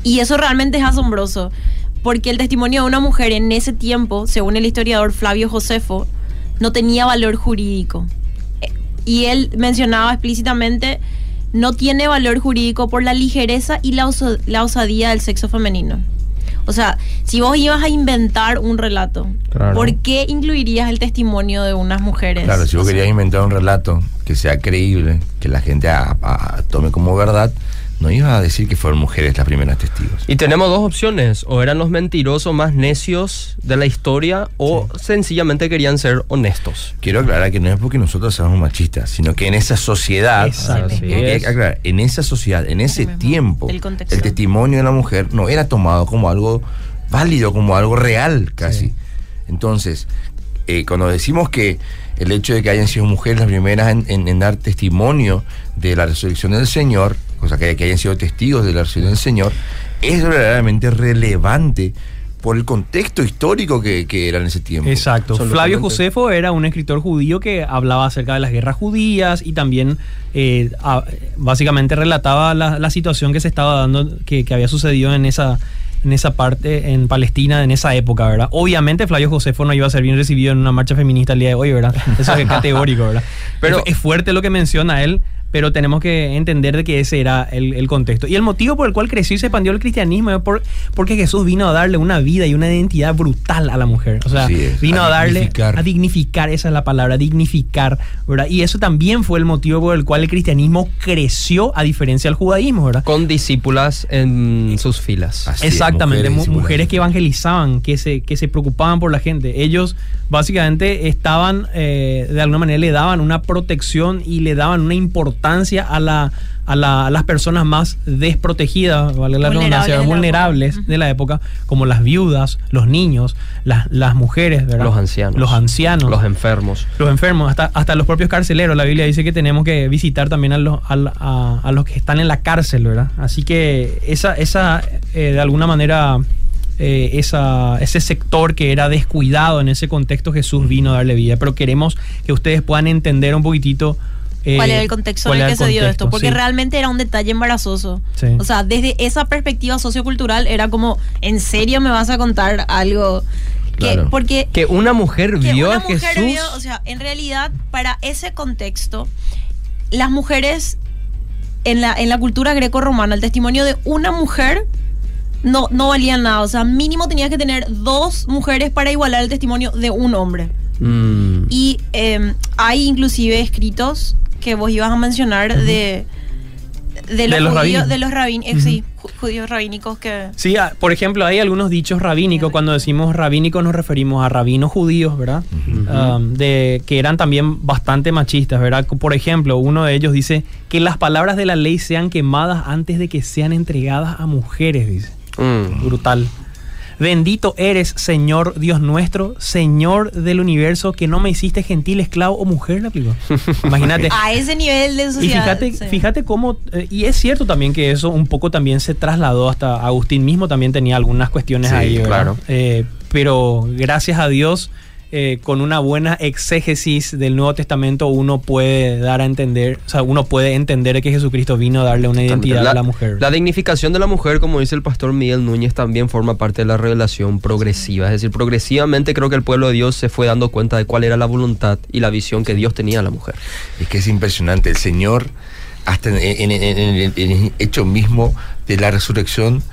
[SPEAKER 4] Y eso realmente es asombroso, porque el testimonio de una mujer en ese tiempo, según el historiador Flavio Josefo, no tenía valor jurídico. Y él mencionaba explícitamente no tiene valor jurídico por la ligereza y la, osadía del sexo femenino. O sea, si vos ibas a inventar un relato, ¿por qué incluirías el testimonio de unas mujeres?
[SPEAKER 2] Claro, si vos querías inventar un relato que sea creíble, que la gente tome como verdad, no iba a decir que fueron mujeres las primeras testigos.
[SPEAKER 1] Y tenemos dos opciones, o eran los mentirosos más necios de la historia o sencillamente querían ser honestos.
[SPEAKER 2] Quiero aclarar que no es porque nosotros seamos machistas, sino que en esa sociedad, en esa sociedad, en ese tiempo, el, testimonio de la mujer no era tomado como algo válido, como algo real casi. Entonces, eh, cuando decimos que el hecho de que hayan sido mujeres las primeras en dar testimonio de la resurrección del Señor, o sea, que, hayan sido testigos de la resurrección del Señor, es verdaderamente relevante por el contexto histórico que, que era en ese tiempo.
[SPEAKER 3] Exacto. Flavio Josefo era un escritor judío que hablaba acerca de las guerras judías y también eh, a- básicamente relataba la, la situación que se estaba dando, que, que había sucedido en esa, en esa parte, en Palestina, en esa época, ¿verdad? Obviamente Flavio Josefo no iba a ser bien recibido en una marcha feminista el día de hoy, ¿verdad? Eso es categórico, ¿verdad?
[SPEAKER 1] Pero-
[SPEAKER 3] Pero es fuerte lo que menciona él. Pero tenemos que entender de que ese era el, el contexto. Y el motivo por el cual creció y se expandió el cristianismo es por- porque Jesús vino a darle una vida y una identidad brutal a la mujer. O sea,
[SPEAKER 2] es,
[SPEAKER 3] vino
[SPEAKER 2] a
[SPEAKER 3] a, darle
[SPEAKER 2] dignificar.
[SPEAKER 3] a dignificar, esa es la palabra, dignificar, ¿verdad? Y eso también fue el motivo por el cual el cristianismo creció a diferencia del judaísmo, ¿verdad?
[SPEAKER 1] Con discípulas en sus filas.
[SPEAKER 2] Así
[SPEAKER 3] Exactamente, mu-
[SPEAKER 2] discípulas.
[SPEAKER 3] mujeres, que evangelizaban, que se, que se preocupaban por la gente. Ellos básicamente estaban, eh, de alguna manera le daban una protección y le daban una importancia a, la, a, la- a las personas más desprotegidas, vale la
[SPEAKER 4] Vulnerables
[SPEAKER 3] redundancia,
[SPEAKER 4] de la
[SPEAKER 3] vulnerables
[SPEAKER 4] época.
[SPEAKER 3] de la época, como las viudas, los niños, las, las mujeres, ¿verdad?
[SPEAKER 1] Los ancianos.
[SPEAKER 3] Los ancianos.
[SPEAKER 1] Los enfermos.
[SPEAKER 3] los enfermos, hasta, hasta los propios carceleros. La Biblia dice que tenemos que visitar también a los, a, a- a los que están en la cárcel, ¿verdad? Así que esa, esa eh, de alguna manera, eh, esa, ese sector que era descuidado en ese contexto, Jesús vino a darle vida. Pero queremos que ustedes puedan entender un poquito. Eh,
[SPEAKER 4] cuál era el contexto en el que se dio esto, porque
[SPEAKER 3] sí.
[SPEAKER 4] realmente era un detalle embarazoso.
[SPEAKER 3] Sí.
[SPEAKER 4] O sea, desde esa perspectiva sociocultural era como, ¿en serio me vas a contar algo? Que,
[SPEAKER 2] Claro.
[SPEAKER 4] Porque
[SPEAKER 1] Que una mujer
[SPEAKER 4] que
[SPEAKER 1] vio
[SPEAKER 4] una
[SPEAKER 1] a
[SPEAKER 4] mujer
[SPEAKER 1] Jesús.
[SPEAKER 4] vio, o sea, en realidad, para ese contexto, las mujeres en la, en la cultura greco-romana, el testimonio de una mujer no, no valía nada. O sea, mínimo tenías que tener dos mujeres para igualar el testimonio de un hombre.
[SPEAKER 1] Mm.
[SPEAKER 4] Y eh, hay inclusive escritos que vos ibas a mencionar de, de los,
[SPEAKER 3] De los
[SPEAKER 4] judíos,
[SPEAKER 3] rabínicos.
[SPEAKER 4] de los eh, sí, ju- judíos rabínicos que...
[SPEAKER 3] Sí, ah, por ejemplo, hay algunos dichos rabínicos. Cuando decimos rabínicos nos referimos a rabinos judíos, ¿verdad? Um, de, que eran también bastante machistas, ¿verdad? Por ejemplo, uno de ellos dice que las palabras de la ley sean quemadas antes de que sean entregadas a mujeres, dice.
[SPEAKER 1] Mm.
[SPEAKER 3] Brutal. Bendito eres, Señor Dios nuestro, Señor del universo, que no me hiciste gentil, esclavo o mujer, aplicó. Imagínate.
[SPEAKER 4] A ese nivel de
[SPEAKER 3] Y
[SPEAKER 4] sociedad.
[SPEAKER 3] fíjate,
[SPEAKER 4] sí.
[SPEAKER 3] fíjate cómo, eh, y es cierto también que eso un poco también se trasladó hasta Agustín mismo también tenía algunas cuestiones
[SPEAKER 2] Sí,
[SPEAKER 3] ahí, ¿verdad?
[SPEAKER 1] claro.
[SPEAKER 3] Eh, pero gracias a Dios, eh, con una buena exégesis del Nuevo Testamento, uno puede dar a entender, o sea, uno puede entender que Jesucristo vino a darle una identidad a la mujer.
[SPEAKER 1] La dignificación de la mujer, como dice el pastor Miguel Núñez, también forma parte de la revelación progresiva. Es decir, progresivamente creo que el pueblo de Dios se fue dando cuenta de cuál era la voluntad y la visión que Dios tenía a la mujer.
[SPEAKER 2] Es que es impresionante. El Señor, hasta en, en- en- en- en- en el hecho mismo de la resurrección,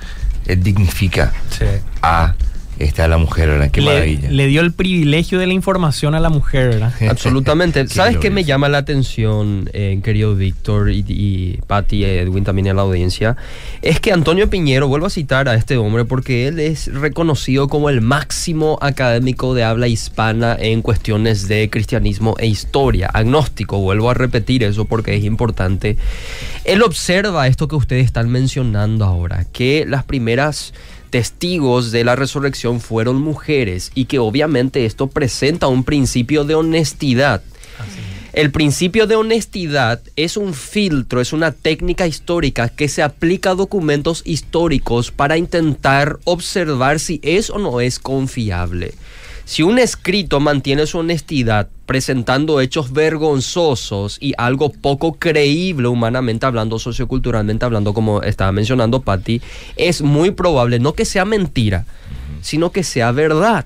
[SPEAKER 2] Él dignifica a, esta, a la mujer, ¿verdad? Qué
[SPEAKER 3] le,
[SPEAKER 2] maravilla.
[SPEAKER 3] le dio el privilegio de la información a la mujer, ¿verdad?
[SPEAKER 1] Absolutamente.
[SPEAKER 2] Qué
[SPEAKER 1] ¿Sabes qué me llama la atención, eh, querido Víctor y, y Patti, Edwin también en la audiencia? Es que Antonio Piñero, vuelvo a citar a este hombre porque él es reconocido como el máximo académico de habla hispana en cuestiones de cristianismo e historia. Agnóstico, vuelvo a repetir eso porque es importante. Él observa esto que ustedes están mencionando ahora, que las primeras testigos de la resurrección fueron mujeres y que obviamente esto presenta un principio de honestidad. El principio de honestidad es un filtro, es una técnica histórica que se aplica a documentos históricos para intentar observar si es o no es confiable. Si un escrito mantiene su honestidad presentando hechos vergonzosos y algo poco creíble humanamente hablando, socioculturalmente hablando, como estaba mencionando Patti, es muy probable no que sea mentira, sino que sea verdad.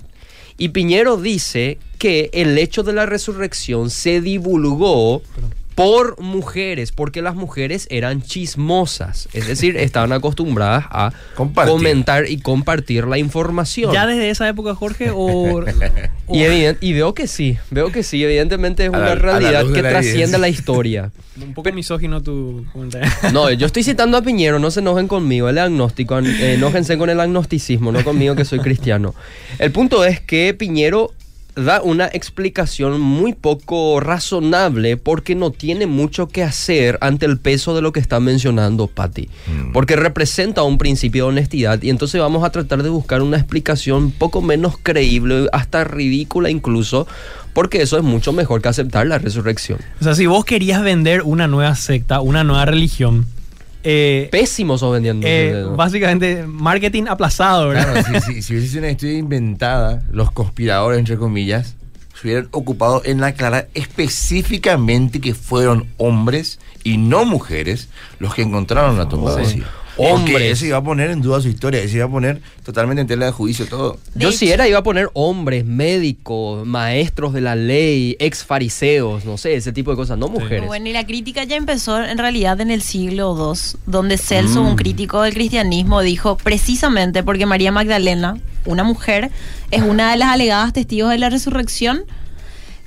[SPEAKER 1] Y Piñero dice que el hecho de la resurrección se divulgó por mujeres, porque las mujeres eran chismosas, es decir, estaban acostumbradas a
[SPEAKER 2] Compartir.
[SPEAKER 1] comentar y compartir la información.
[SPEAKER 3] ¿Ya desde esa época, Jorge? O,
[SPEAKER 1] Y, evident- y veo que sí, veo que sí, evidentemente es
[SPEAKER 2] A
[SPEAKER 1] una
[SPEAKER 2] la
[SPEAKER 1] realidad que
[SPEAKER 2] la
[SPEAKER 1] trasciende la historia.
[SPEAKER 3] un poco misógino tu comentario.
[SPEAKER 1] No, yo estoy citando a Piñero, no se enojen conmigo, él es agnóstico, eh, enójense con el agnosticismo, no conmigo que soy cristiano. El punto es que Piñero da una explicación muy poco razonable porque no tiene mucho que hacer ante el peso de lo que está mencionando Patti.
[SPEAKER 2] Mm.
[SPEAKER 1] Porque representa un principio de honestidad y entonces vamos a tratar de buscar una explicación poco menos creíble, hasta ridícula incluso, porque eso es mucho mejor que aceptar la resurrección.
[SPEAKER 3] O sea, si vos querías vender una nueva secta, una nueva religión, eh,
[SPEAKER 1] Pésimos o vendiendo.
[SPEAKER 3] eh, básicamente marketing aplazado, ¿verdad?
[SPEAKER 2] Claro, si, si, si hubiese sido una historia inventada, los conspiradores, entre comillas, se hubieran ocupado en aclarar específicamente que fueron hombres y no mujeres los que encontraron la tumba
[SPEAKER 1] Sí.
[SPEAKER 2] vacía.
[SPEAKER 1] Hombres.
[SPEAKER 2] Porque eso iba a poner en duda su historia, eso iba a poner totalmente en tela de juicio todo.
[SPEAKER 1] Yo
[SPEAKER 4] De
[SPEAKER 1] si
[SPEAKER 4] hecho-
[SPEAKER 1] era iba a poner hombres, médicos, maestros de la ley, ex fariseos, no sé, ese tipo de cosas, no mujeres.
[SPEAKER 4] Bueno, y la crítica ya empezó en realidad en el siglo II, donde Celso,
[SPEAKER 1] Mm.
[SPEAKER 4] un crítico del cristianismo, dijo precisamente porque María Magdalena, una mujer, es una de las alegadas testigos de la resurrección.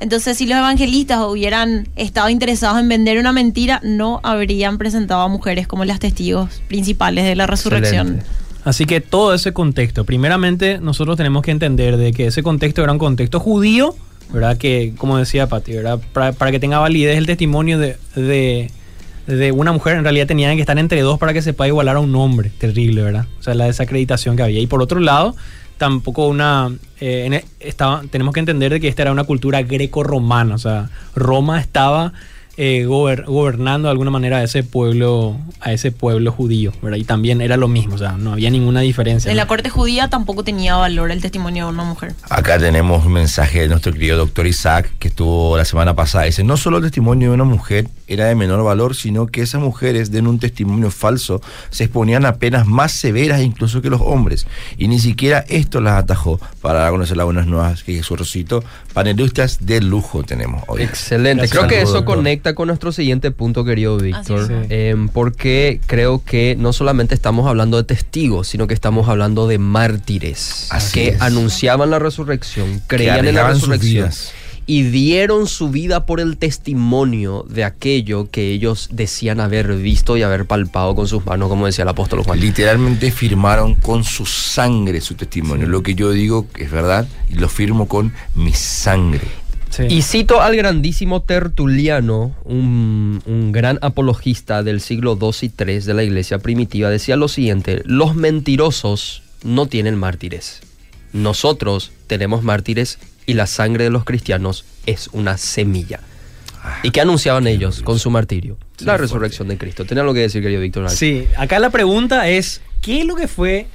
[SPEAKER 4] Entonces, si los evangelistas hubieran estado interesados en vender una mentira, no habrían presentado a mujeres como las testigos principales de la resurrección.
[SPEAKER 3] Así que todo ese contexto, primeramente nosotros tenemos que entender de que ese contexto era un contexto judío, ¿verdad? Que, como decía Pati, ¿verdad? Para, para que tenga validez el testimonio de, de, de una mujer, en realidad tenían que estar entre dos para que se pueda igualar a un hombre. Terrible, ¿verdad? O sea, la desacreditación que había. Y por otro lado, tampoco una... eh, en e- estaba, tenemos que entender de que esta era una cultura greco-romana, o sea, Roma estaba eh, gober- gobernando de alguna manera a ese pueblo, a ese pueblo judío, ¿verdad? Y también era lo mismo, o sea, no había ninguna diferencia.
[SPEAKER 4] En la corte judía tampoco tenía valor el testimonio de una mujer.
[SPEAKER 2] Acá tenemos un mensaje de nuestro querido doctor Isaac, que estuvo la semana pasada. Dice, no solo el testimonio de una mujer era de menor valor, sino que esas mujeres den un testimonio falso, se exponían a penas más severas incluso que los hombres. Y ni siquiera esto las atajó para dar a conocer las buenas nuevas que Jesús resucitó. Panelistas de lujo tenemos hoy.
[SPEAKER 1] Excelente.
[SPEAKER 3] Gracias.
[SPEAKER 1] Creo que eso conecta con nuestro siguiente punto, querido Víctor. Em, porque creo que no solamente estamos hablando de testigos, sino que estamos hablando de mártires
[SPEAKER 2] Así
[SPEAKER 1] que
[SPEAKER 2] es.
[SPEAKER 1] anunciaban la resurrección, creían en la resurrección
[SPEAKER 2] vidas.
[SPEAKER 1] Y dieron su vida por el testimonio de aquello que ellos decían haber visto y haber palpado con sus manos, como decía el apóstol Juan.
[SPEAKER 2] Literalmente firmaron con su sangre su testimonio. Lo que yo digo es verdad y lo firmo con mi sangre.
[SPEAKER 3] Sí.
[SPEAKER 1] Y cito al grandísimo Tertuliano, un, un gran apologista del siglo II y III de la iglesia primitiva, decía lo siguiente, los mentirosos no tienen mártires. Nosotros tenemos mártires y la sangre de los cristianos es una semilla. ¿Y qué anunciaban ellos con su martirio? La resurrección de Cristo. ¿Tenía algo que decir, querido Víctor?
[SPEAKER 3] Sí, acá la pregunta es, ¿qué es lo que fue,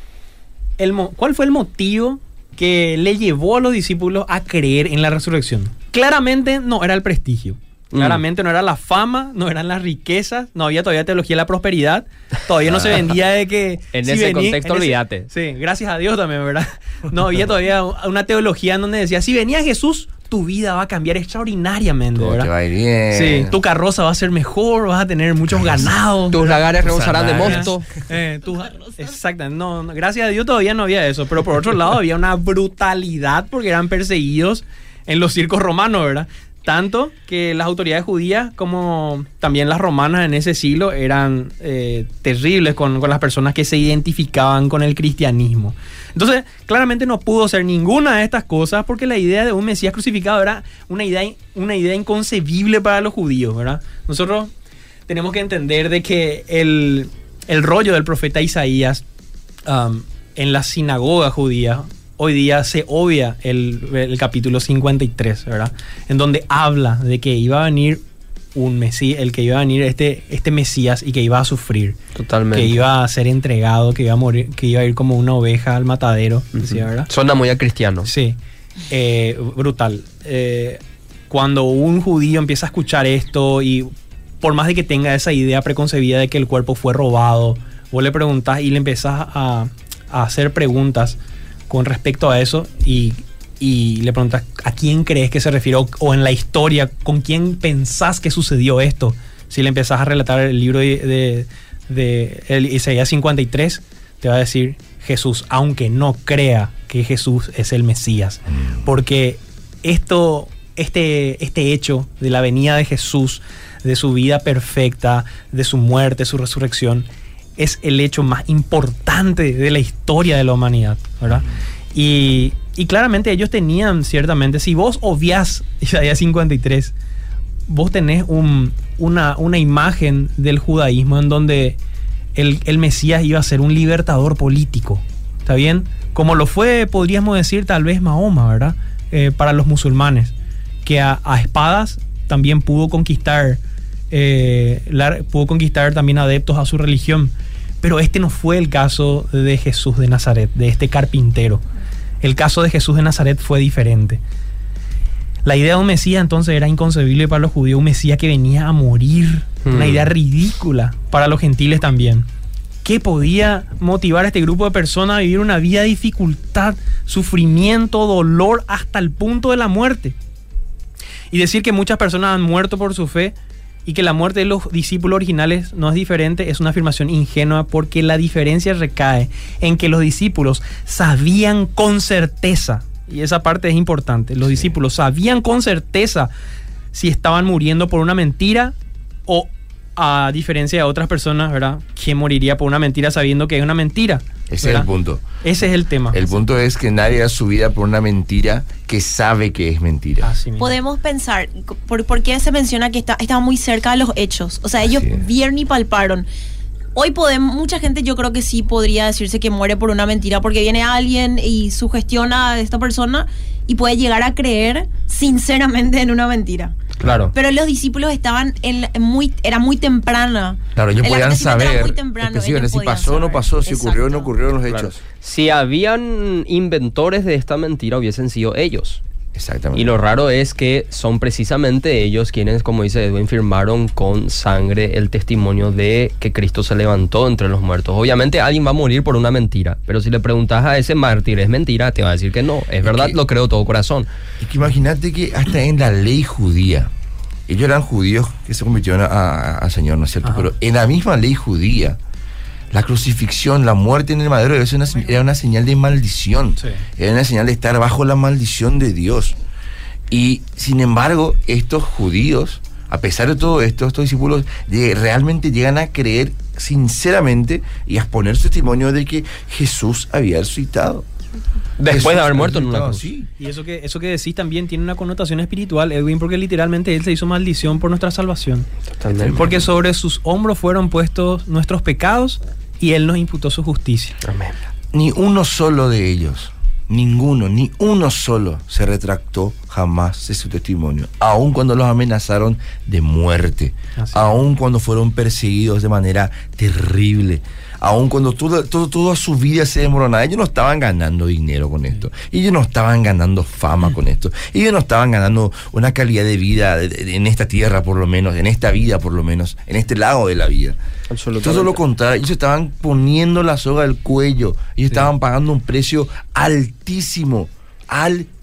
[SPEAKER 3] el mo- cuál fue el motivo que le llevó a los discípulos a creer en la resurrección? Claramente no era el prestigio.
[SPEAKER 1] Mm.
[SPEAKER 3] Claramente no era la fama, no eran las riquezas, no había todavía teología de la prosperidad, todavía no se vendía de que...
[SPEAKER 1] En ese contexto, olvídate.
[SPEAKER 3] Sí, gracias a Dios también, ¿verdad? No había todavía una teología en donde decía, si venía Jesús, tu vida va a cambiar extraordinariamente,
[SPEAKER 2] Todo te
[SPEAKER 3] ¿verdad?
[SPEAKER 2] va a ir bien.
[SPEAKER 3] Sí, tu carroza va a ser mejor, vas a tener muchos ganados.
[SPEAKER 1] Tus lagares rebosarán de mosto.
[SPEAKER 3] Eh, exacto, no, no, gracias a Dios todavía no había eso, pero por otro lado había una brutalidad porque eran perseguidos en los circos romanos, ¿verdad? Tanto que las autoridades judías como también las romanas en ese siglo eran eh, terribles con, con las personas que se identificaban con el cristianismo. Entonces, claramente no pudo ser ninguna de estas cosas porque la idea de un Mesías crucificado era una idea, una idea inconcebible para los judíos, ¿verdad? Nosotros tenemos que entender de que el, el rollo del profeta Isaías um, en la sinagoga judía hoy día se obvia el, el capítulo 53, ¿verdad? En donde habla de que iba a venir un Mesías, el que iba a venir este, este Mesías y que iba a sufrir,
[SPEAKER 1] Totalmente.
[SPEAKER 3] que iba a ser entregado, que iba a morir, que iba a ir como una oveja al matadero, decía, ¿verdad?
[SPEAKER 1] Suena muy a cristiano.
[SPEAKER 3] Sí, Eh, brutal. Eh, cuando un judío empieza a escuchar esto y por más de que tenga esa idea preconcebida de que el cuerpo fue robado, vos le preguntás y le empezás a, a hacer preguntas con respecto a eso y, y le preguntas a quién crees que se refiere o, en la historia, con quién pensás que sucedió esto. Si le empezás a relatar el libro de, de, de Isaías 53, te va a decir Jesús, aunque no crea que Jesús es el Mesías. Porque esto, este, este hecho de la venida de Jesús, de su vida perfecta, de su muerte, su resurrección, es el hecho más importante de la historia de la humanidad, ¿verdad? Y, y claramente ellos tenían ciertamente, si vos obviás Isaías 53, vos tenés un- una, una imagen del judaísmo en donde el, el Mesías iba a ser un libertador político, ¿está bien? Como lo fue, podríamos decir, tal vez Mahoma, ¿verdad? Eh, para los musulmanes, que a espadas también pudo conquistar eh, la- pudo conquistar también adeptos a su religión. Pero este no fue el caso de Jesús de Nazaret, de este carpintero. El caso de Jesús de Nazaret fue diferente. La idea de un Mesías entonces era inconcebible para los judíos, un Mesías que venía a morir, una
[SPEAKER 1] Hmm.
[SPEAKER 3] idea ridícula para los gentiles también. ¿Qué podía motivar a este grupo de personas a vivir una vida de dificultad, sufrimiento, dolor hasta el punto de la muerte? Y decir que muchas personas han muerto por su fe y que la muerte de los discípulos originales no es diferente es una afirmación ingenua porque la diferencia recae en que los discípulos sabían con certeza, y esa parte es importante, los discípulos sabían con certeza si estaban muriendo por una mentira o a diferencia de otras personas, ¿verdad? Que moriría por una mentira sabiendo que es una mentira.
[SPEAKER 2] Ese es el punto.
[SPEAKER 3] Ese es el tema.
[SPEAKER 2] El punto es que nadie da su vida por una mentira que sabe que es mentira.
[SPEAKER 3] Así mismo.
[SPEAKER 4] Podemos pensar, ¿por, por qué se menciona que está, estaba muy cerca de los hechos? O sea, ellos vieron y palparon. Hoy podemos, mucha gente yo creo que sí podría decirse que muere por una mentira, porque viene alguien y sugestiona a esta persona y puede llegar a creer sinceramente en una mentira.
[SPEAKER 1] Claro.
[SPEAKER 4] Pero los discípulos estaban en la- muy, era muy temprana.
[SPEAKER 2] Claro, ellos
[SPEAKER 4] El
[SPEAKER 2] podían saber
[SPEAKER 4] muy temprano, ellos
[SPEAKER 2] si pasó o no pasó, si ocurrió o no ocurrieron los
[SPEAKER 1] Claro.
[SPEAKER 2] hechos.
[SPEAKER 1] Si habían inventores de esta mentira, hubiesen sido ellos.
[SPEAKER 2] Exactamente.
[SPEAKER 1] Y lo raro es que son precisamente ellos quienes, como dice Edwin, firmaron con sangre el testimonio de que Cristo se levantó entre los muertos. Obviamente alguien va a morir por una mentira, pero si le preguntas a ese mártir, ¿es mentira? Te va a decir que no. Es verdad,
[SPEAKER 2] que-
[SPEAKER 1] lo creo todo corazón.
[SPEAKER 2] Y que imagínate que hasta en la ley judía, ellos eran judíos que se convirtieron a- a- al Señor, ¿no es cierto?
[SPEAKER 3] Ajá.
[SPEAKER 2] Pero en la misma ley judía, la crucifixión, la muerte en el madero es una era una señal de maldición.
[SPEAKER 3] Sí.
[SPEAKER 2] Era una señal de estar bajo la maldición de Dios. Y sin embargo, estos judíos, a pesar de todo esto, estos discípulos realmente llegan a creer sinceramente y a exponer su testimonio de que Jesús había resucitado.
[SPEAKER 1] Después
[SPEAKER 2] Jesús
[SPEAKER 1] de haber muerto en una cruz.
[SPEAKER 2] sí.
[SPEAKER 3] Y eso que, eso que decís también tiene una connotación espiritual, Edwin, porque literalmente Él se hizo maldición por nuestra salvación.
[SPEAKER 1] Totalmente.
[SPEAKER 3] Porque sobre sus hombros fueron puestos nuestros pecados y Él nos imputó su justicia.
[SPEAKER 1] Amén.
[SPEAKER 2] Ni uno solo de ellos, ninguno, ni uno solo se retractó jamás de su testimonio, aun cuando los amenazaron de muerte, aun cuando fueron perseguidos de manera terrible, aun cuando todo, toda su vida se desmoronaba. Ellos no estaban ganando dinero con esto, ellos no estaban ganando fama con esto, ellos no estaban ganando una calidad de vida en esta tierra por lo menos, en esta vida por lo menos, en este lado de la vida. Todo lo contrario, ellos estaban poniendo la soga al cuello, ellos estaban pagando un precio altísimo, altísimo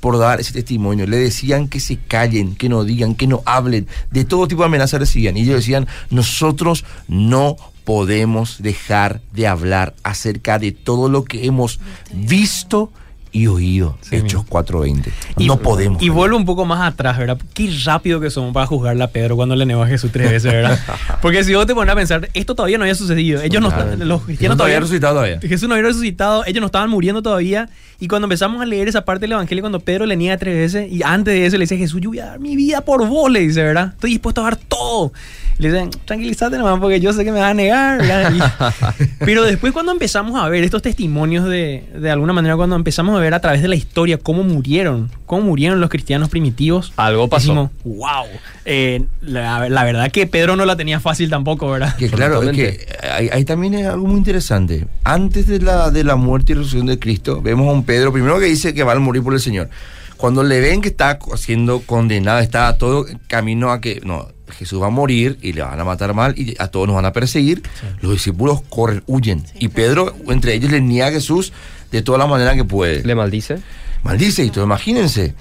[SPEAKER 2] por dar ese testimonio. Le decían que se callen, que no digan, que no hablen, de todo tipo de amenazas recibían. Y ellos decían, nosotros no podemos dejar de hablar acerca de todo lo que hemos visto y oído.
[SPEAKER 3] Sí,
[SPEAKER 2] Hechos
[SPEAKER 3] mismo.
[SPEAKER 2] 4.20.
[SPEAKER 3] Y-
[SPEAKER 2] no podemos.
[SPEAKER 3] Y vuelvo un poco más atrás, ¿verdad? Qué rápido que somos para juzgarle a Pedro cuando le negó a Jesús tres veces, ¿verdad? Porque si vos te pones a pensar, esto todavía no había sucedido. Ellos no,
[SPEAKER 2] Claro.
[SPEAKER 3] los
[SPEAKER 2] Jesús no había resucitado todavía.
[SPEAKER 3] Jesús no había resucitado, ellos no estaban muriendo todavía. Y cuando empezamos a leer esa parte del Evangelio, cuando Pedro le niega tres veces, y antes de eso le dice, Jesús, yo voy a dar mi vida por vos, le dice, ¿verdad? Estoy dispuesto a dar todo. Le dicen, tranquilízate nomás, porque yo sé que me vas a negar. pero después cuando empezamos a ver estos testimonios de, de alguna manera, cuando empezamos a ver a través de la historia cómo murieron, cómo murieron los cristianos primitivos,
[SPEAKER 1] Algo pasó.
[SPEAKER 3] decimos, wow, eh, la, la verdad que Pedro no la tenía fácil tampoco, ¿verdad?
[SPEAKER 2] Que claro, es que ahí, ahí también es algo muy interesante. Antes de la, de la muerte y resurrección de Cristo, vemos a un Pedro, primero que dice que va a morir por el Señor. Cuando le ven que está siendo condenado, está todo camino a que, no, Jesús va a morir y le van a matar mal y a todos nos van a perseguir, los discípulos corren, huyen. Y Pedro, entre ellos, le niega a Jesús de toda la manera que puede.
[SPEAKER 1] ¿Le maldice?
[SPEAKER 2] Maldice y todo, imagínense.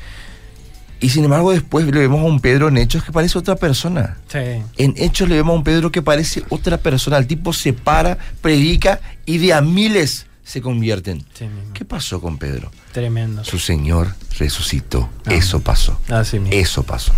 [SPEAKER 2] Y sin embargo, después le vemos a un Pedro en hechos que parece otra persona.
[SPEAKER 3] Sí.
[SPEAKER 2] En Hechos le vemos a un Pedro que parece otra persona. El tipo se para, predica y de a miles se convierten.
[SPEAKER 3] Sí.
[SPEAKER 2] ¿Qué pasó con Pedro?
[SPEAKER 3] Tremendo.
[SPEAKER 2] Su Señor resucitó.
[SPEAKER 3] Ah.
[SPEAKER 2] Eso pasó.
[SPEAKER 3] Así mismo.
[SPEAKER 2] Eso pasó.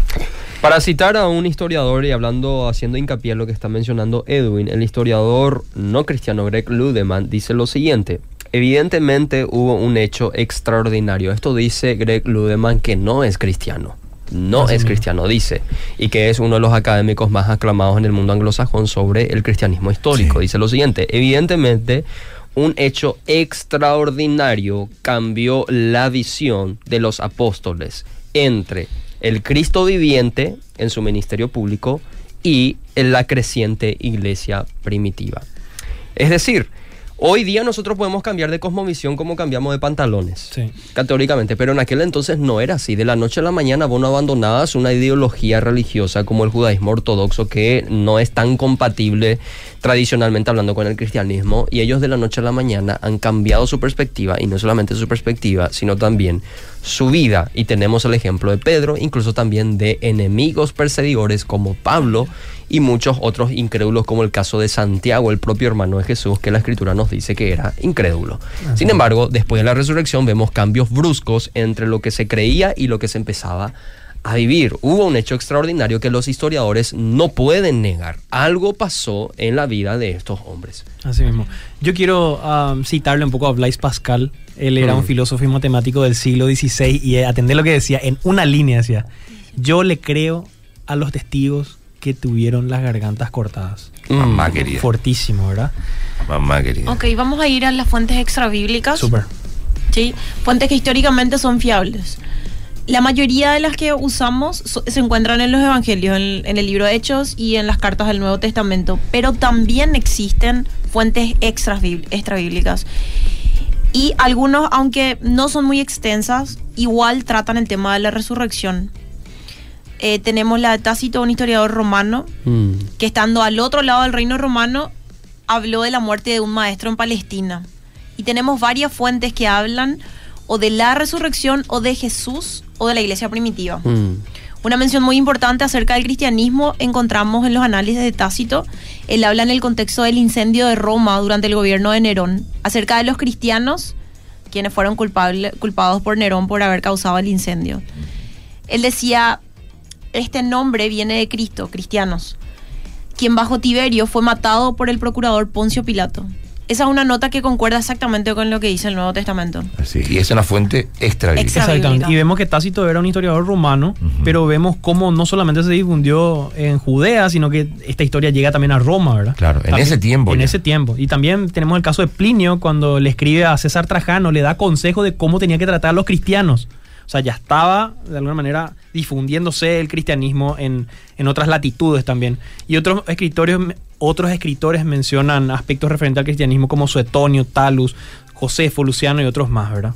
[SPEAKER 1] Para citar a un historiador y hablando, haciendo hincapié en lo que está mencionando Edwin, el historiador no cristiano Greg Ludeman dice lo siguiente. Evidentemente hubo un hecho extraordinario. Esto dice Greg Ludeman que no es cristiano. No
[SPEAKER 3] Así
[SPEAKER 1] es
[SPEAKER 3] mismo.
[SPEAKER 1] cristiano, dice. Y que es uno de los académicos más aclamados en el mundo anglosajón sobre el cristianismo histórico.
[SPEAKER 2] Sí.
[SPEAKER 1] Dice lo siguiente. Evidentemente un hecho extraordinario cambió la visión de los apóstoles entre el Cristo viviente en su ministerio público y en la creciente iglesia primitiva. Es decir, Hoy día nosotros podemos cambiar de cosmovisión como cambiamos de pantalones,
[SPEAKER 3] Sí.
[SPEAKER 1] categóricamente, pero en aquel entonces no era así. De la noche a la mañana vos no abandonabas una ideología religiosa como el judaísmo ortodoxo que no es tan compatible tradicionalmente hablando con el cristianismo y ellos de la noche a la mañana han cambiado su perspectiva y no solamente su perspectiva, sino también su vida. Y tenemos el ejemplo de Pedro, incluso también de enemigos perseguidores como Pablo y muchos otros incrédulos como el caso de Santiago, el propio hermano de Jesús, que la escritura nos dice que era incrédulo. Sin embargo, después de la resurrección vemos cambios bruscos entre lo que se creía y lo que se empezaba a vivir. Hubo un hecho extraordinario que los historiadores no pueden negar. Algo pasó en la vida de estos hombres.
[SPEAKER 3] Así mismo. Yo quiero um, citarle un poco a Blaise Pascal. Él era un filósofo y matemático del siglo XVI y atender lo que decía en una línea decía, yo le creo a los testigos que tuvieron las gargantas cortadas.
[SPEAKER 2] Mamá
[SPEAKER 1] Mm.
[SPEAKER 2] querida.
[SPEAKER 3] Fortísimo, ¿verdad?
[SPEAKER 2] Mamá querida.
[SPEAKER 4] Ok, vamos a ir a las fuentes extrabíblicas.
[SPEAKER 3] Súper.
[SPEAKER 4] ¿sí? Fuentes que históricamente son fiables. La mayoría de las que usamos so- se encuentran en los evangelios, en, en el libro de Hechos y en las cartas del Nuevo Testamento, pero también existen fuentes extrabíblicas. Y algunos, aunque no son muy extensas, igual tratan el tema de la resurrección. Eh, tenemos la de Tácito, un historiador romano,
[SPEAKER 1] Mm.
[SPEAKER 4] que estando al otro lado del reino romano, habló de la muerte de un maestro en Palestina. Y tenemos varias fuentes que hablan o de la resurrección o de Jesús o de la iglesia primitiva.
[SPEAKER 1] Mm.
[SPEAKER 4] Una mención muy importante acerca del cristianismo encontramos en los análisis de Tácito. Él habla en el contexto del incendio de Roma durante el gobierno de Nerón, acerca de los cristianos, quienes fueron culpable- culpados por Nerón por haber causado el incendio. Él decía, este nombre viene de Cristo, cristianos, quien bajo Tiberio fue matado por el procurador Poncio Pilato. Esa es una nota que concuerda exactamente con lo que dice el Nuevo Testamento.
[SPEAKER 2] Así, y es una fuente extra. bíblica.
[SPEAKER 4] Extra-
[SPEAKER 3] Exactamente. Y vemos que Tácito era un historiador romano, pero vemos cómo no solamente se difundió en Judea, sino que esta historia llega también a Roma, ¿verdad?
[SPEAKER 2] Claro, en
[SPEAKER 3] También-
[SPEAKER 2] ese tiempo
[SPEAKER 3] En
[SPEAKER 2] ya.
[SPEAKER 3] ese tiempo. Y también tenemos el caso de Plinio, cuando le escribe a César Trajano, le da consejo de cómo tenía que tratar a los cristianos. O sea, ya estaba de alguna manera difundiéndose el cristianismo en, en otras latitudes también. Y otros escritores, otros escritores mencionan aspectos referentes al cristianismo como Suetonio, Talus, Josefo, Luciano y otros más, ¿verdad?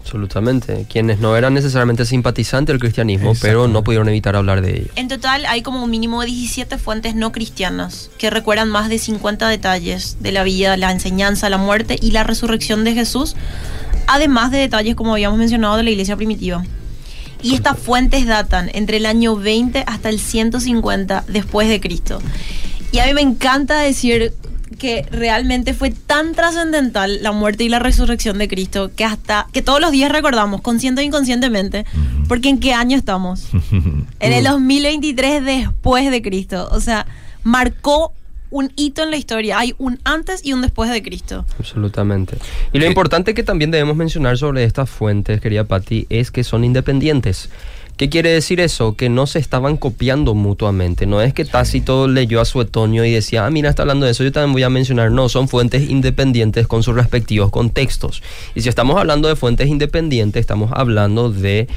[SPEAKER 1] Absolutamente. Quienes no eran necesariamente simpatizantes del cristianismo, pero no pudieron evitar hablar de ello.
[SPEAKER 4] En total hay como un mínimo de 17 fuentes no cristianas que recuerdan más de 50 detalles de la vida, la enseñanza, la muerte y la resurrección de Jesús, además de detalles como habíamos mencionado de la iglesia primitiva. Y estas fuentes datan entre el año 20 hasta el 150 después de Cristo. Y a mí me encanta decir que realmente fue tan trascendental la muerte y la resurrección de Cristo que hasta que todos los días recordamos, consciente o inconscientemente, porque en qué año estamos. En el 2023 después de Cristo. O sea, marcó un hito en la historia. Hay un antes y un después de Cristo.
[SPEAKER 1] Absolutamente. Y lo importante que también debemos mencionar sobre estas fuentes, querida Patti, es que son independientes. ¿Qué quiere decir eso? Que no se estaban copiando mutuamente. No es que Tácito leyó a Suetonio y decía, ah, mira, está hablando de eso, yo también voy a mencionar. No, son fuentes independientes con sus respectivos contextos. Y si estamos hablando de fuentes independientes, estamos hablando de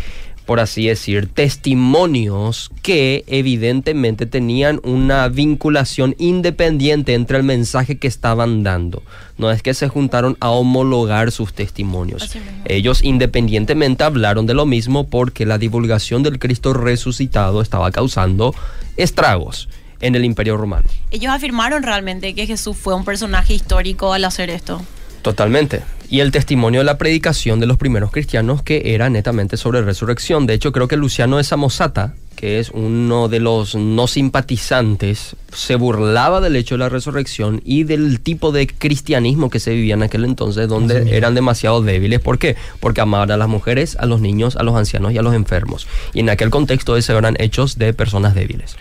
[SPEAKER 1] por así decir, testimonios que evidentemente tenían una vinculación independiente entre el mensaje que estaban dando. No es que se juntaron a homologar sus testimonios. Ellos independientemente hablaron de lo mismo porque la divulgación del Cristo resucitado estaba causando estragos en el Imperio Romano.
[SPEAKER 4] Ellos afirmaron realmente que Jesús fue un personaje histórico al hacer esto.
[SPEAKER 1] Totalmente. Y el testimonio de la predicación de los primeros cristianos que era netamente sobre resurrección. De hecho, creo que Luciano de Samosata, que es uno de los no simpatizantes, se burlaba del hecho de la resurrección y del tipo de cristianismo que se vivía en aquel entonces, donde eran demasiado débiles. ¿Por qué? Porque amaban a las mujeres, a los niños, a los ancianos y a los enfermos. Y en aquel contexto esos eran hechos de personas débiles.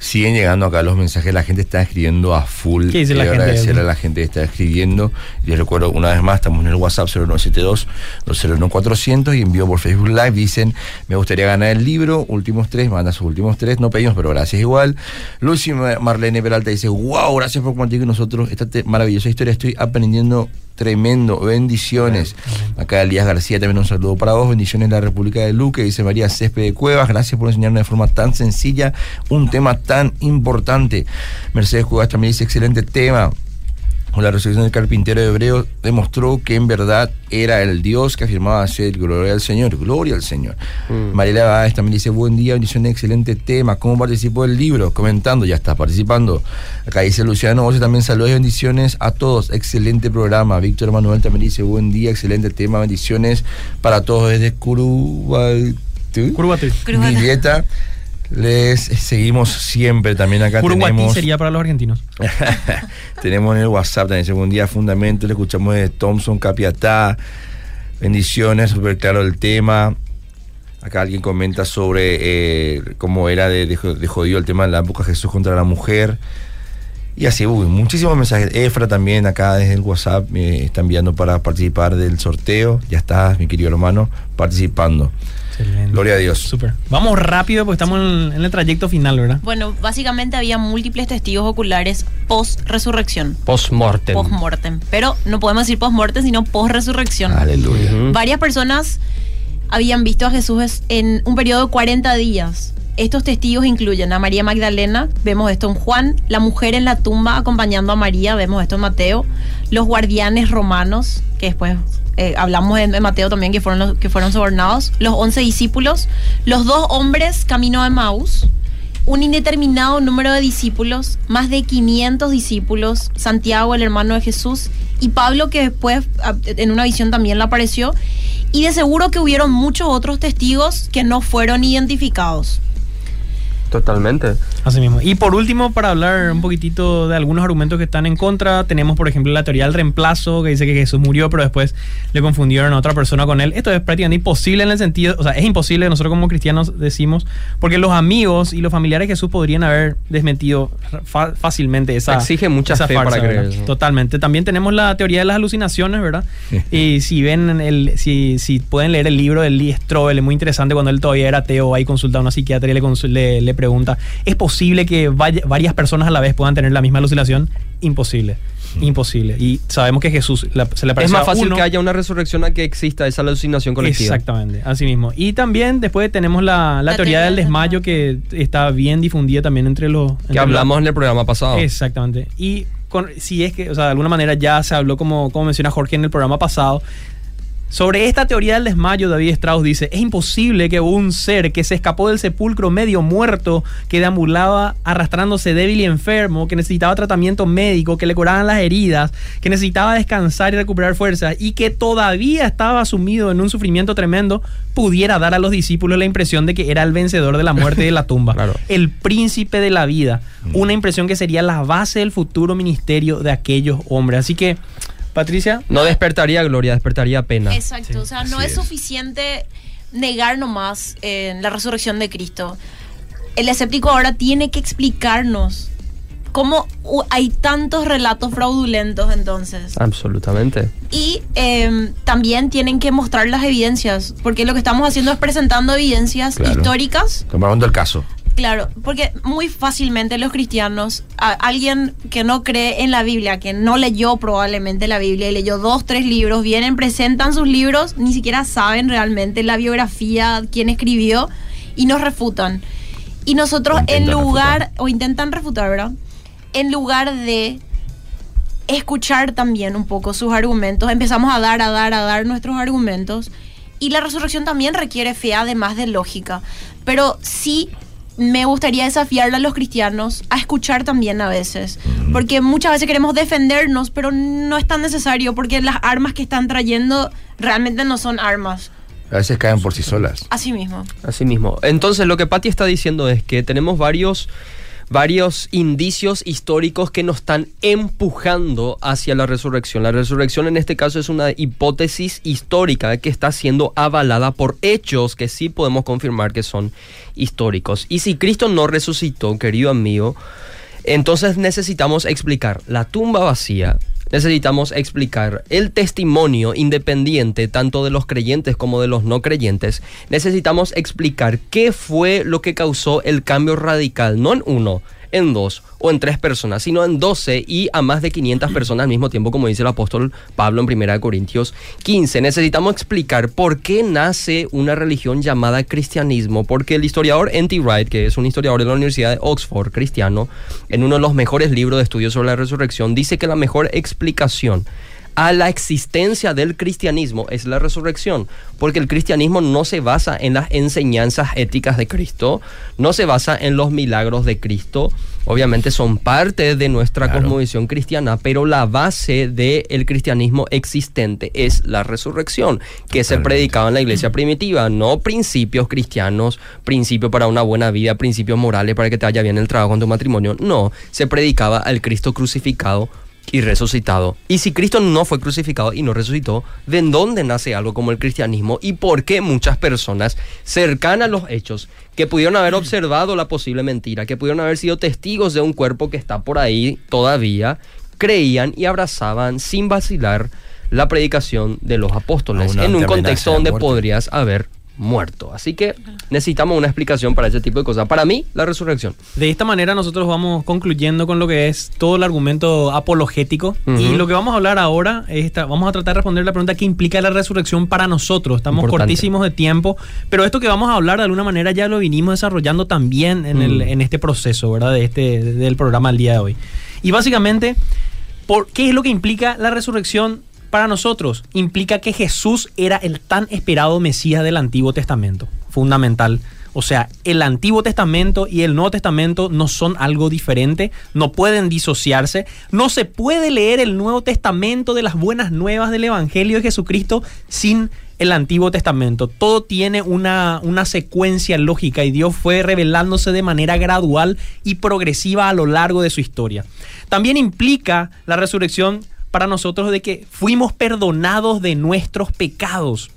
[SPEAKER 2] Siguen llegando acá los mensajes, la gente está escribiendo a full.
[SPEAKER 3] ¿Qué dice la
[SPEAKER 2] Quiero
[SPEAKER 3] gente?
[SPEAKER 2] agradecer a la gente que está escribiendo. Les recuerdo una vez más, estamos en el WhatsApp 0972-201-400 y envío por Facebook Live. Dicen, me gustaría ganar el libro, últimos tres, manda sus últimos tres, no pedimos, pero gracias igual. Lucy Marlene Peralta dice, wow, gracias por compartir con nosotros esta maravillosa historia, estoy aprendiendo tremendo, bendiciones. Acá Elías García también un saludo para vos, bendiciones en la República de Luque, dice María Césped de Cuevas, gracias por enseñarnos de forma tan sencilla un tema tan importante. Mercedes Cuevas también dice, excelente tema. La resurrección del carpintero Hebreo demostró que en verdad era el Dios que afirmaba ser gloria al Señor, gloria al Señor.
[SPEAKER 1] Mm.
[SPEAKER 2] Mariela Báez también dice, buen día, bendiciones, excelente tema. ¿Cómo participó del libro? Comentando, ya está participando. Acá dice Luciano José también saludos y bendiciones a todos. Excelente programa. Víctor Manuel también dice, buen día, excelente tema, bendiciones para todos desde Curubatú.
[SPEAKER 3] Curvate.
[SPEAKER 2] Les seguimos siempre también acá
[SPEAKER 3] Curuguatí
[SPEAKER 2] tenemos
[SPEAKER 3] sería para los argentinos.
[SPEAKER 2] tenemos en el WhatsApp también segundo día fundamento, le escuchamos de Thompson Capiatá. Bendiciones, súper claro el tema. Acá alguien comenta sobre eh, cómo era de, de, de jodido el tema de la época Jesús contra la mujer. Y así, uy, muchísimos mensajes. Efra también acá desde el WhatsApp me está enviando para participar del sorteo. Ya estás, mi querido hermano, participando.
[SPEAKER 3] Excelente.
[SPEAKER 2] Gloria a Dios.
[SPEAKER 3] Súper. Vamos rápido porque estamos en, en el trayecto final, ¿verdad?
[SPEAKER 4] Bueno, básicamente había múltiples testigos oculares post-resurrección,
[SPEAKER 1] Post-mortem.
[SPEAKER 4] post-mortem. Pero no podemos decir post-mortem, sino post-resurrección.
[SPEAKER 2] Aleluya.
[SPEAKER 4] Varias personas habían visto a Jesús en un periodo de 40 días. Estos testigos incluyen a María Magdalena, vemos esto en Juan, la mujer en la tumba acompañando a María, vemos esto en Mateo, los guardianes romanos, que después eh, hablamos en Mateo también, que fueron, los, que fueron sobornados, los once discípulos, los dos hombres camino a Maús, un indeterminado número de discípulos, más de 500 discípulos, Santiago, el hermano de Jesús, y Pablo, que después en una visión también le apareció, y de seguro que hubieron muchos otros testigos que no fueron identificados.
[SPEAKER 1] Totalmente.
[SPEAKER 3] Así mismo. Y por último, para hablar un poquitito de algunos argumentos que están en contra, tenemos, por ejemplo, la teoría del reemplazo, que dice que Jesús murió, pero después le confundieron a otra persona con él. Esto es prácticamente imposible en el sentido, o sea, es imposible, nosotros como cristianos decimos, porque los amigos y los familiares de Jesús podrían haber desmentido fácilmente esa.
[SPEAKER 1] Exige mucha
[SPEAKER 3] esa
[SPEAKER 1] fe para creer.
[SPEAKER 3] Totalmente. También tenemos la teoría de las alucinaciones, ¿verdad? y si ven, el, si, si pueden leer el libro de Lee Strobel, es muy interesante cuando él todavía era ateo, ahí consulta a una psiquiatra y le, le, le pregunta, ¿es posible que vaya- varias personas a la vez puedan tener la misma alucinación? Imposible. Imposible. Y sabemos que Jesús la- se le
[SPEAKER 1] Es más
[SPEAKER 3] a
[SPEAKER 1] fácil
[SPEAKER 3] uno.
[SPEAKER 1] que haya una resurrección a que exista esa alucinación colectiva.
[SPEAKER 3] Exactamente, así mismo. Y también después tenemos la, la
[SPEAKER 4] La
[SPEAKER 3] teoría
[SPEAKER 4] teoría
[SPEAKER 3] del desmayo que está bien difundida también entre los... entre
[SPEAKER 1] Que
[SPEAKER 3] los-
[SPEAKER 1] hablamos en el programa pasado.
[SPEAKER 3] Exactamente. Y con, si es que, o sea, de alguna manera ya se habló, como, como menciona Jorge en el programa pasado, sobre esta teoría del desmayo, David Strauss dice, es imposible que un ser que se escapó del sepulcro medio muerto, que deambulaba arrastrándose débil y enfermo, que necesitaba tratamiento médico, que le curaban las heridas, que necesitaba descansar y recuperar fuerzas, y que todavía estaba sumido en un sufrimiento tremendo, pudiera dar a los discípulos la impresión de que era el vencedor de la muerte y de la tumba,
[SPEAKER 1] Claro.
[SPEAKER 3] el príncipe de la vida, una impresión que sería la base del futuro ministerio de aquellos hombres. Así que, Patricia,
[SPEAKER 1] No despertaría gloria, despertaría pena.
[SPEAKER 4] Exacto,
[SPEAKER 3] Sí,
[SPEAKER 4] o sea, no es,
[SPEAKER 2] es.
[SPEAKER 4] suficiente negar nomás eh, la resurrección de Cristo. El escéptico ahora tiene que explicarnos cómo hay tantos relatos fraudulentos entonces.
[SPEAKER 1] Absolutamente.
[SPEAKER 4] Y eh, también tienen que mostrar las evidencias, porque lo que estamos haciendo es presentando evidencias
[SPEAKER 2] Claro.
[SPEAKER 4] históricas
[SPEAKER 2] Tomando el caso.
[SPEAKER 4] Claro, porque muy fácilmente los cristianos, a- alguien que no cree en la Biblia, que no leyó probablemente la Biblia y leyó dos, tres libros, vienen, presentan sus libros, ni siquiera saben realmente la biografía, quién escribió, y nos refutan. Y nosotros en lugar,
[SPEAKER 2] refutar.
[SPEAKER 4] o intentan refutar, ¿verdad? En lugar de escuchar también un poco sus argumentos, empezamos a dar, a dar, a dar nuestros argumentos. Y la resurrección también requiere fe, además de lógica. Pero sí me gustaría desafiarle a los cristianos a escuchar también a veces. Porque muchas veces queremos defendernos, pero no es tan necesario, porque las armas que están trayendo realmente no son armas.
[SPEAKER 2] A veces caen por sí solas.
[SPEAKER 4] Así mismo.
[SPEAKER 1] Así mismo. Entonces, lo que Patti está diciendo es que tenemos varios, varios indicios históricos que nos están empujando hacia la resurrección. La resurrección en este caso es una hipótesis histórica que está siendo avalada por hechos que sí podemos confirmar que son históricos. Y si Cristo no resucitó, querido amigo, entonces necesitamos explicar la tumba vacía, necesitamos explicar el testimonio independiente tanto de los creyentes como de los no creyentes. Necesitamos explicar qué fue lo que causó el cambio radical, no en uno, en dos o en tres personas, sino en doce y a más de 500 personas al mismo tiempo, como dice el apóstol Pablo en 1 Corintios 15. Necesitamos explicar por qué nace una religión llamada cristianismo, porque el historiador N.T. Wright, que es un historiador de la Universidad de Oxford, cristiano, en uno de los mejores libros de estudios sobre la resurrección, dice que la mejor explicación a la existencia del cristianismo es la resurrección, porque el cristianismo no se basa en las enseñanzas éticas de Cristo, no se basa en los milagros de Cristo, obviamente son parte de nuestra cosmovisión cristiana, pero la base del cristianismo existente es la resurrección, que se predicaba en la iglesia primitiva, no principios cristianos, principios para una buena vida, principios morales para que te vaya bien el trabajo en tu matrimonio, no, se predicaba al Cristo crucificado y resucitado. Y si Cristo no fue crucificado y no resucitó, ¿de dónde nace algo como el cristianismo y por qué muchas personas cercanas a los hechos que pudieron haber observado la posible mentira, que pudieron haber sido testigos de un cuerpo que está por ahí todavía, creían y abrazaban sin vacilar la predicación de los apóstoles en un contexto donde podrías haber muerto. Así que necesitamos una explicación para ese tipo de cosas. Para mí, la resurrección.
[SPEAKER 3] De esta manera nosotros vamos concluyendo con lo que es todo el argumento apologético. Y lo que vamos a hablar ahora es vamos a tratar de responder la pregunta que implica la resurrección para nosotros. Estamos cortísimos de tiempo, pero esto que vamos a hablar de alguna manera ya lo vinimos desarrollando también en, el, en este proceso, ¿verdad? De este, del programa del día de hoy. Y básicamente, ¿por ¿qué es lo que implica la resurrección para nosotros implica que Jesús era el tan esperado Mesías del Antiguo Testamento. Fundamental. O sea, el Antiguo Testamento y el Nuevo Testamento no son algo diferente, no pueden disociarse. No se puede leer el Nuevo Testamento de las buenas nuevas del Evangelio de Jesucristo sin el Antiguo Testamento. Todo tiene una, una, secuencia lógica y Dios fue revelándose de manera gradual y progresiva a lo largo de su historia. También implica la resurrección para nosotros de que fuimos perdonados de nuestros pecados.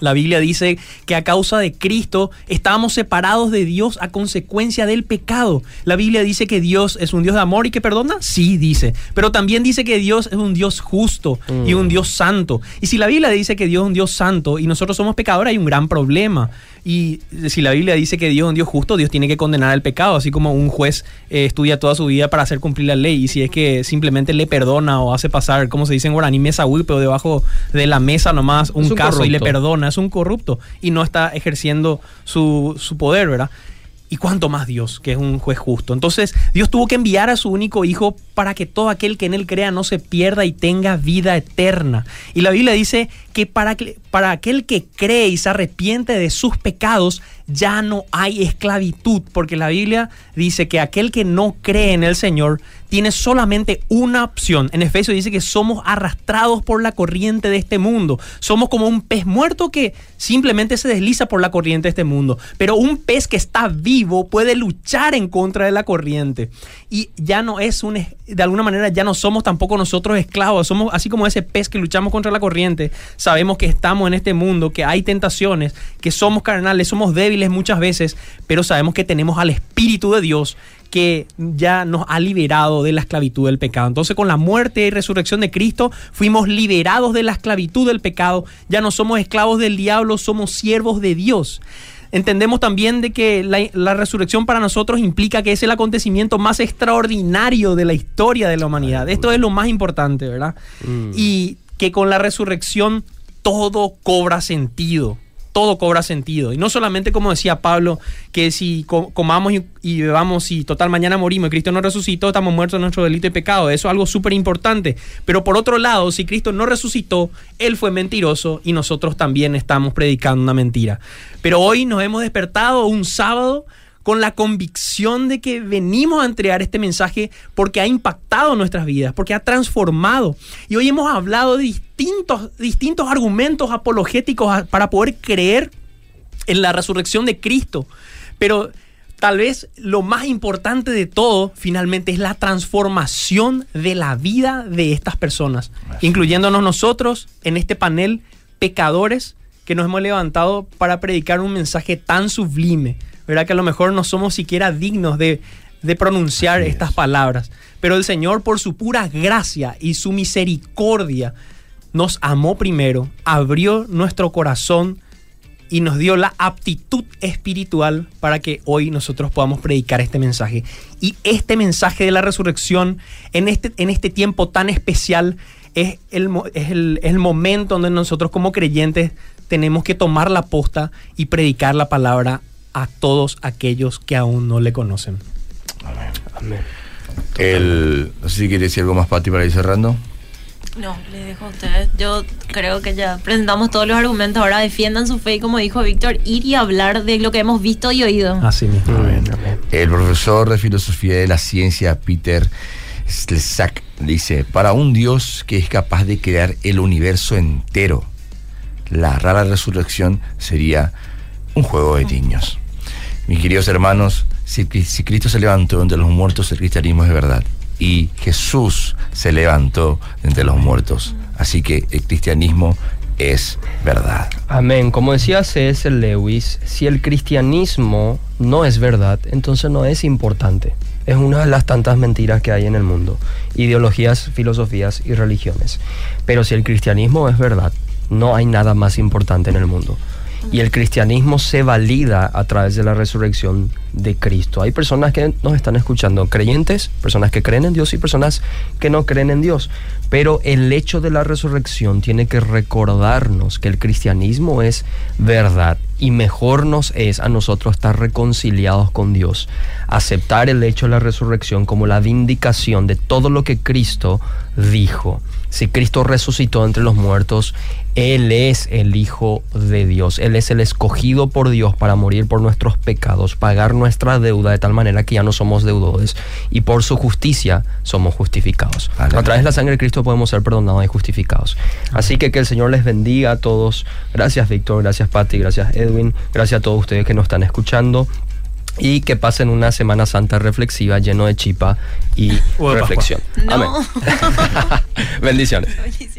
[SPEAKER 3] La Biblia dice que a causa de Cristo estábamos separados de Dios a consecuencia del pecado. La Biblia dice que Dios es un Dios de amor y que perdona. Sí, dice. Pero también dice que Dios es un Dios justo y un mm. Dios santo. Y si la Biblia dice que Dios es un Dios santo y nosotros somos pecadores, hay un gran problema. Y si la Biblia dice que Dios es un Dios justo, Dios tiene que condenar el pecado, así como un juez eh, estudia toda su vida para hacer cumplir la ley. Y si es que simplemente le perdona o hace pasar, como se dice en guaraní, mesa pero debajo de la mesa nomás un, carro y le perdona, es un corrupto y no está ejerciendo su, su poder, ¿verdad? Y cuánto más Dios, que es un juez justo. Entonces, Dios tuvo que enviar a su único hijo para que todo aquel que en él crea no se pierda y tenga vida eterna. Y la Biblia dice que para, para aquel que cree y se arrepiente de sus pecados, ya no hay esclavitud, porque la Biblia dice que aquel que no cree en el Señor tiene solamente una opción. En Efesios dice que somos arrastrados por la corriente de este mundo. Somos como un pez muerto que simplemente se desliza por la corriente de este mundo. Pero un pez que está vivo puede luchar en contra de la corriente. Y ya no es un, de alguna manera, ya no somos tampoco nosotros esclavos. Somos así como ese pez que luchamos contra la corriente. Sabemos que estamos en este mundo, que hay tentaciones, que somos carnales, somos débiles muchas veces, pero sabemos que tenemos al Espíritu de Dios que ya nos ha liberado de la esclavitud del pecado. Entonces con la muerte y resurrección de Cristo fuimos liberados de la esclavitud del pecado, ya no somos esclavos del diablo, somos siervos de Dios. Entendemos también de que la, resurrección para nosotros implica que es el acontecimiento más extraordinario de la historia de la humanidad. Esto es lo más importante, ¿verdad? Mm. Y que con la resurrección todo cobra sentido todo cobra sentido. Y no solamente como decía Pablo, que si comamos y, bebamos y total mañana morimos y Cristo no resucitó, estamos muertos en nuestro delito y pecado. Eso es algo súper importante. Pero por otro lado, si Cristo no resucitó, Él fue mentiroso y nosotros también estamos predicando una mentira. Pero hoy nos hemos despertado un sábado con la convicción de que venimos a entregar este mensaje porque ha impactado nuestras vidas, porque ha transformado. Y hoy hemos hablado de distintos, distintos argumentos apologéticos para poder creer en la resurrección de Cristo. Pero tal vez lo más importante de todo, finalmente, es la transformación de la vida de estas personas, incluyéndonos nosotros en este panel, pecadores, que nos hemos levantado para predicar un mensaje tan sublime, ¿verdad? Que a lo mejor no somos siquiera dignos de, de pronunciar
[SPEAKER 2] Así
[SPEAKER 3] estas
[SPEAKER 2] es.
[SPEAKER 3] palabras, pero el Señor, por su pura gracia y su misericordia, nos amó primero, abrió nuestro corazón y nos dio la aptitud espiritual para que hoy nosotros podamos predicar este mensaje. Y este mensaje de la resurrección en este, en este tiempo tan especial es el, es el, es el momento donde nosotros como creyentes tenemos que tomar la posta y predicar la palabra a todos aquellos que aún no le conocen.
[SPEAKER 1] Amén.
[SPEAKER 2] El, no sé si quiere decir algo más, Pati, para ir cerrando.
[SPEAKER 4] No, les dejo a ustedes. Yo creo que ya presentamos todos los argumentos. Ahora defiendan su fe y como dijo Víctor, ir y hablar de lo que hemos visto y oído.
[SPEAKER 3] Así mismo.
[SPEAKER 1] Amén, amén.
[SPEAKER 2] El profesor de filosofía de la ciencia, Peter Slezak, dice, para un Dios que es capaz de crear el universo entero, la rara resurrección sería un juego de niños. Mis queridos hermanos, si, Cristo se levantó entre los muertos, el cristianismo es verdad. Y Jesús se levantó entre los muertos. Así que el cristianismo es verdad.
[SPEAKER 1] Amén. Como decía C.S. Lewis, si el cristianismo no es verdad, entonces no es importante. Es una de las tantas mentiras que hay en el mundo. Ideologías, filosofías y religiones. Pero si el cristianismo es verdad, no hay nada más importante en el mundo. Y el cristianismo se valida a través de la resurrección de Cristo. Hay personas que nos están escuchando, creyentes, personas que creen en Dios y personas que no creen en Dios. Pero el hecho de la resurrección tiene que recordarnos que el cristianismo es verdad y mejor nos es a nosotros estar reconciliados con Dios, aceptar el hecho de la resurrección como la vindicación de todo lo que Cristo dijo. Si Cristo resucitó entre los muertos, Él es el Hijo de Dios. Él es el escogido por Dios para morir por nuestros pecados, pagar nuestra deuda de tal manera que ya no somos deudores y por su justicia somos justificados.
[SPEAKER 2] Aleluya.
[SPEAKER 1] A través de la sangre de Cristo podemos ser perdonados y justificados. Así que que el Señor les bendiga a todos. Gracias Víctor, gracias Patti, gracias Edwin, gracias a todos ustedes que nos están escuchando. Y que pasen una Semana Santa reflexiva lleno de chipa y reflexión.
[SPEAKER 4] No.
[SPEAKER 1] Amén. Bendiciones.
[SPEAKER 4] Oye,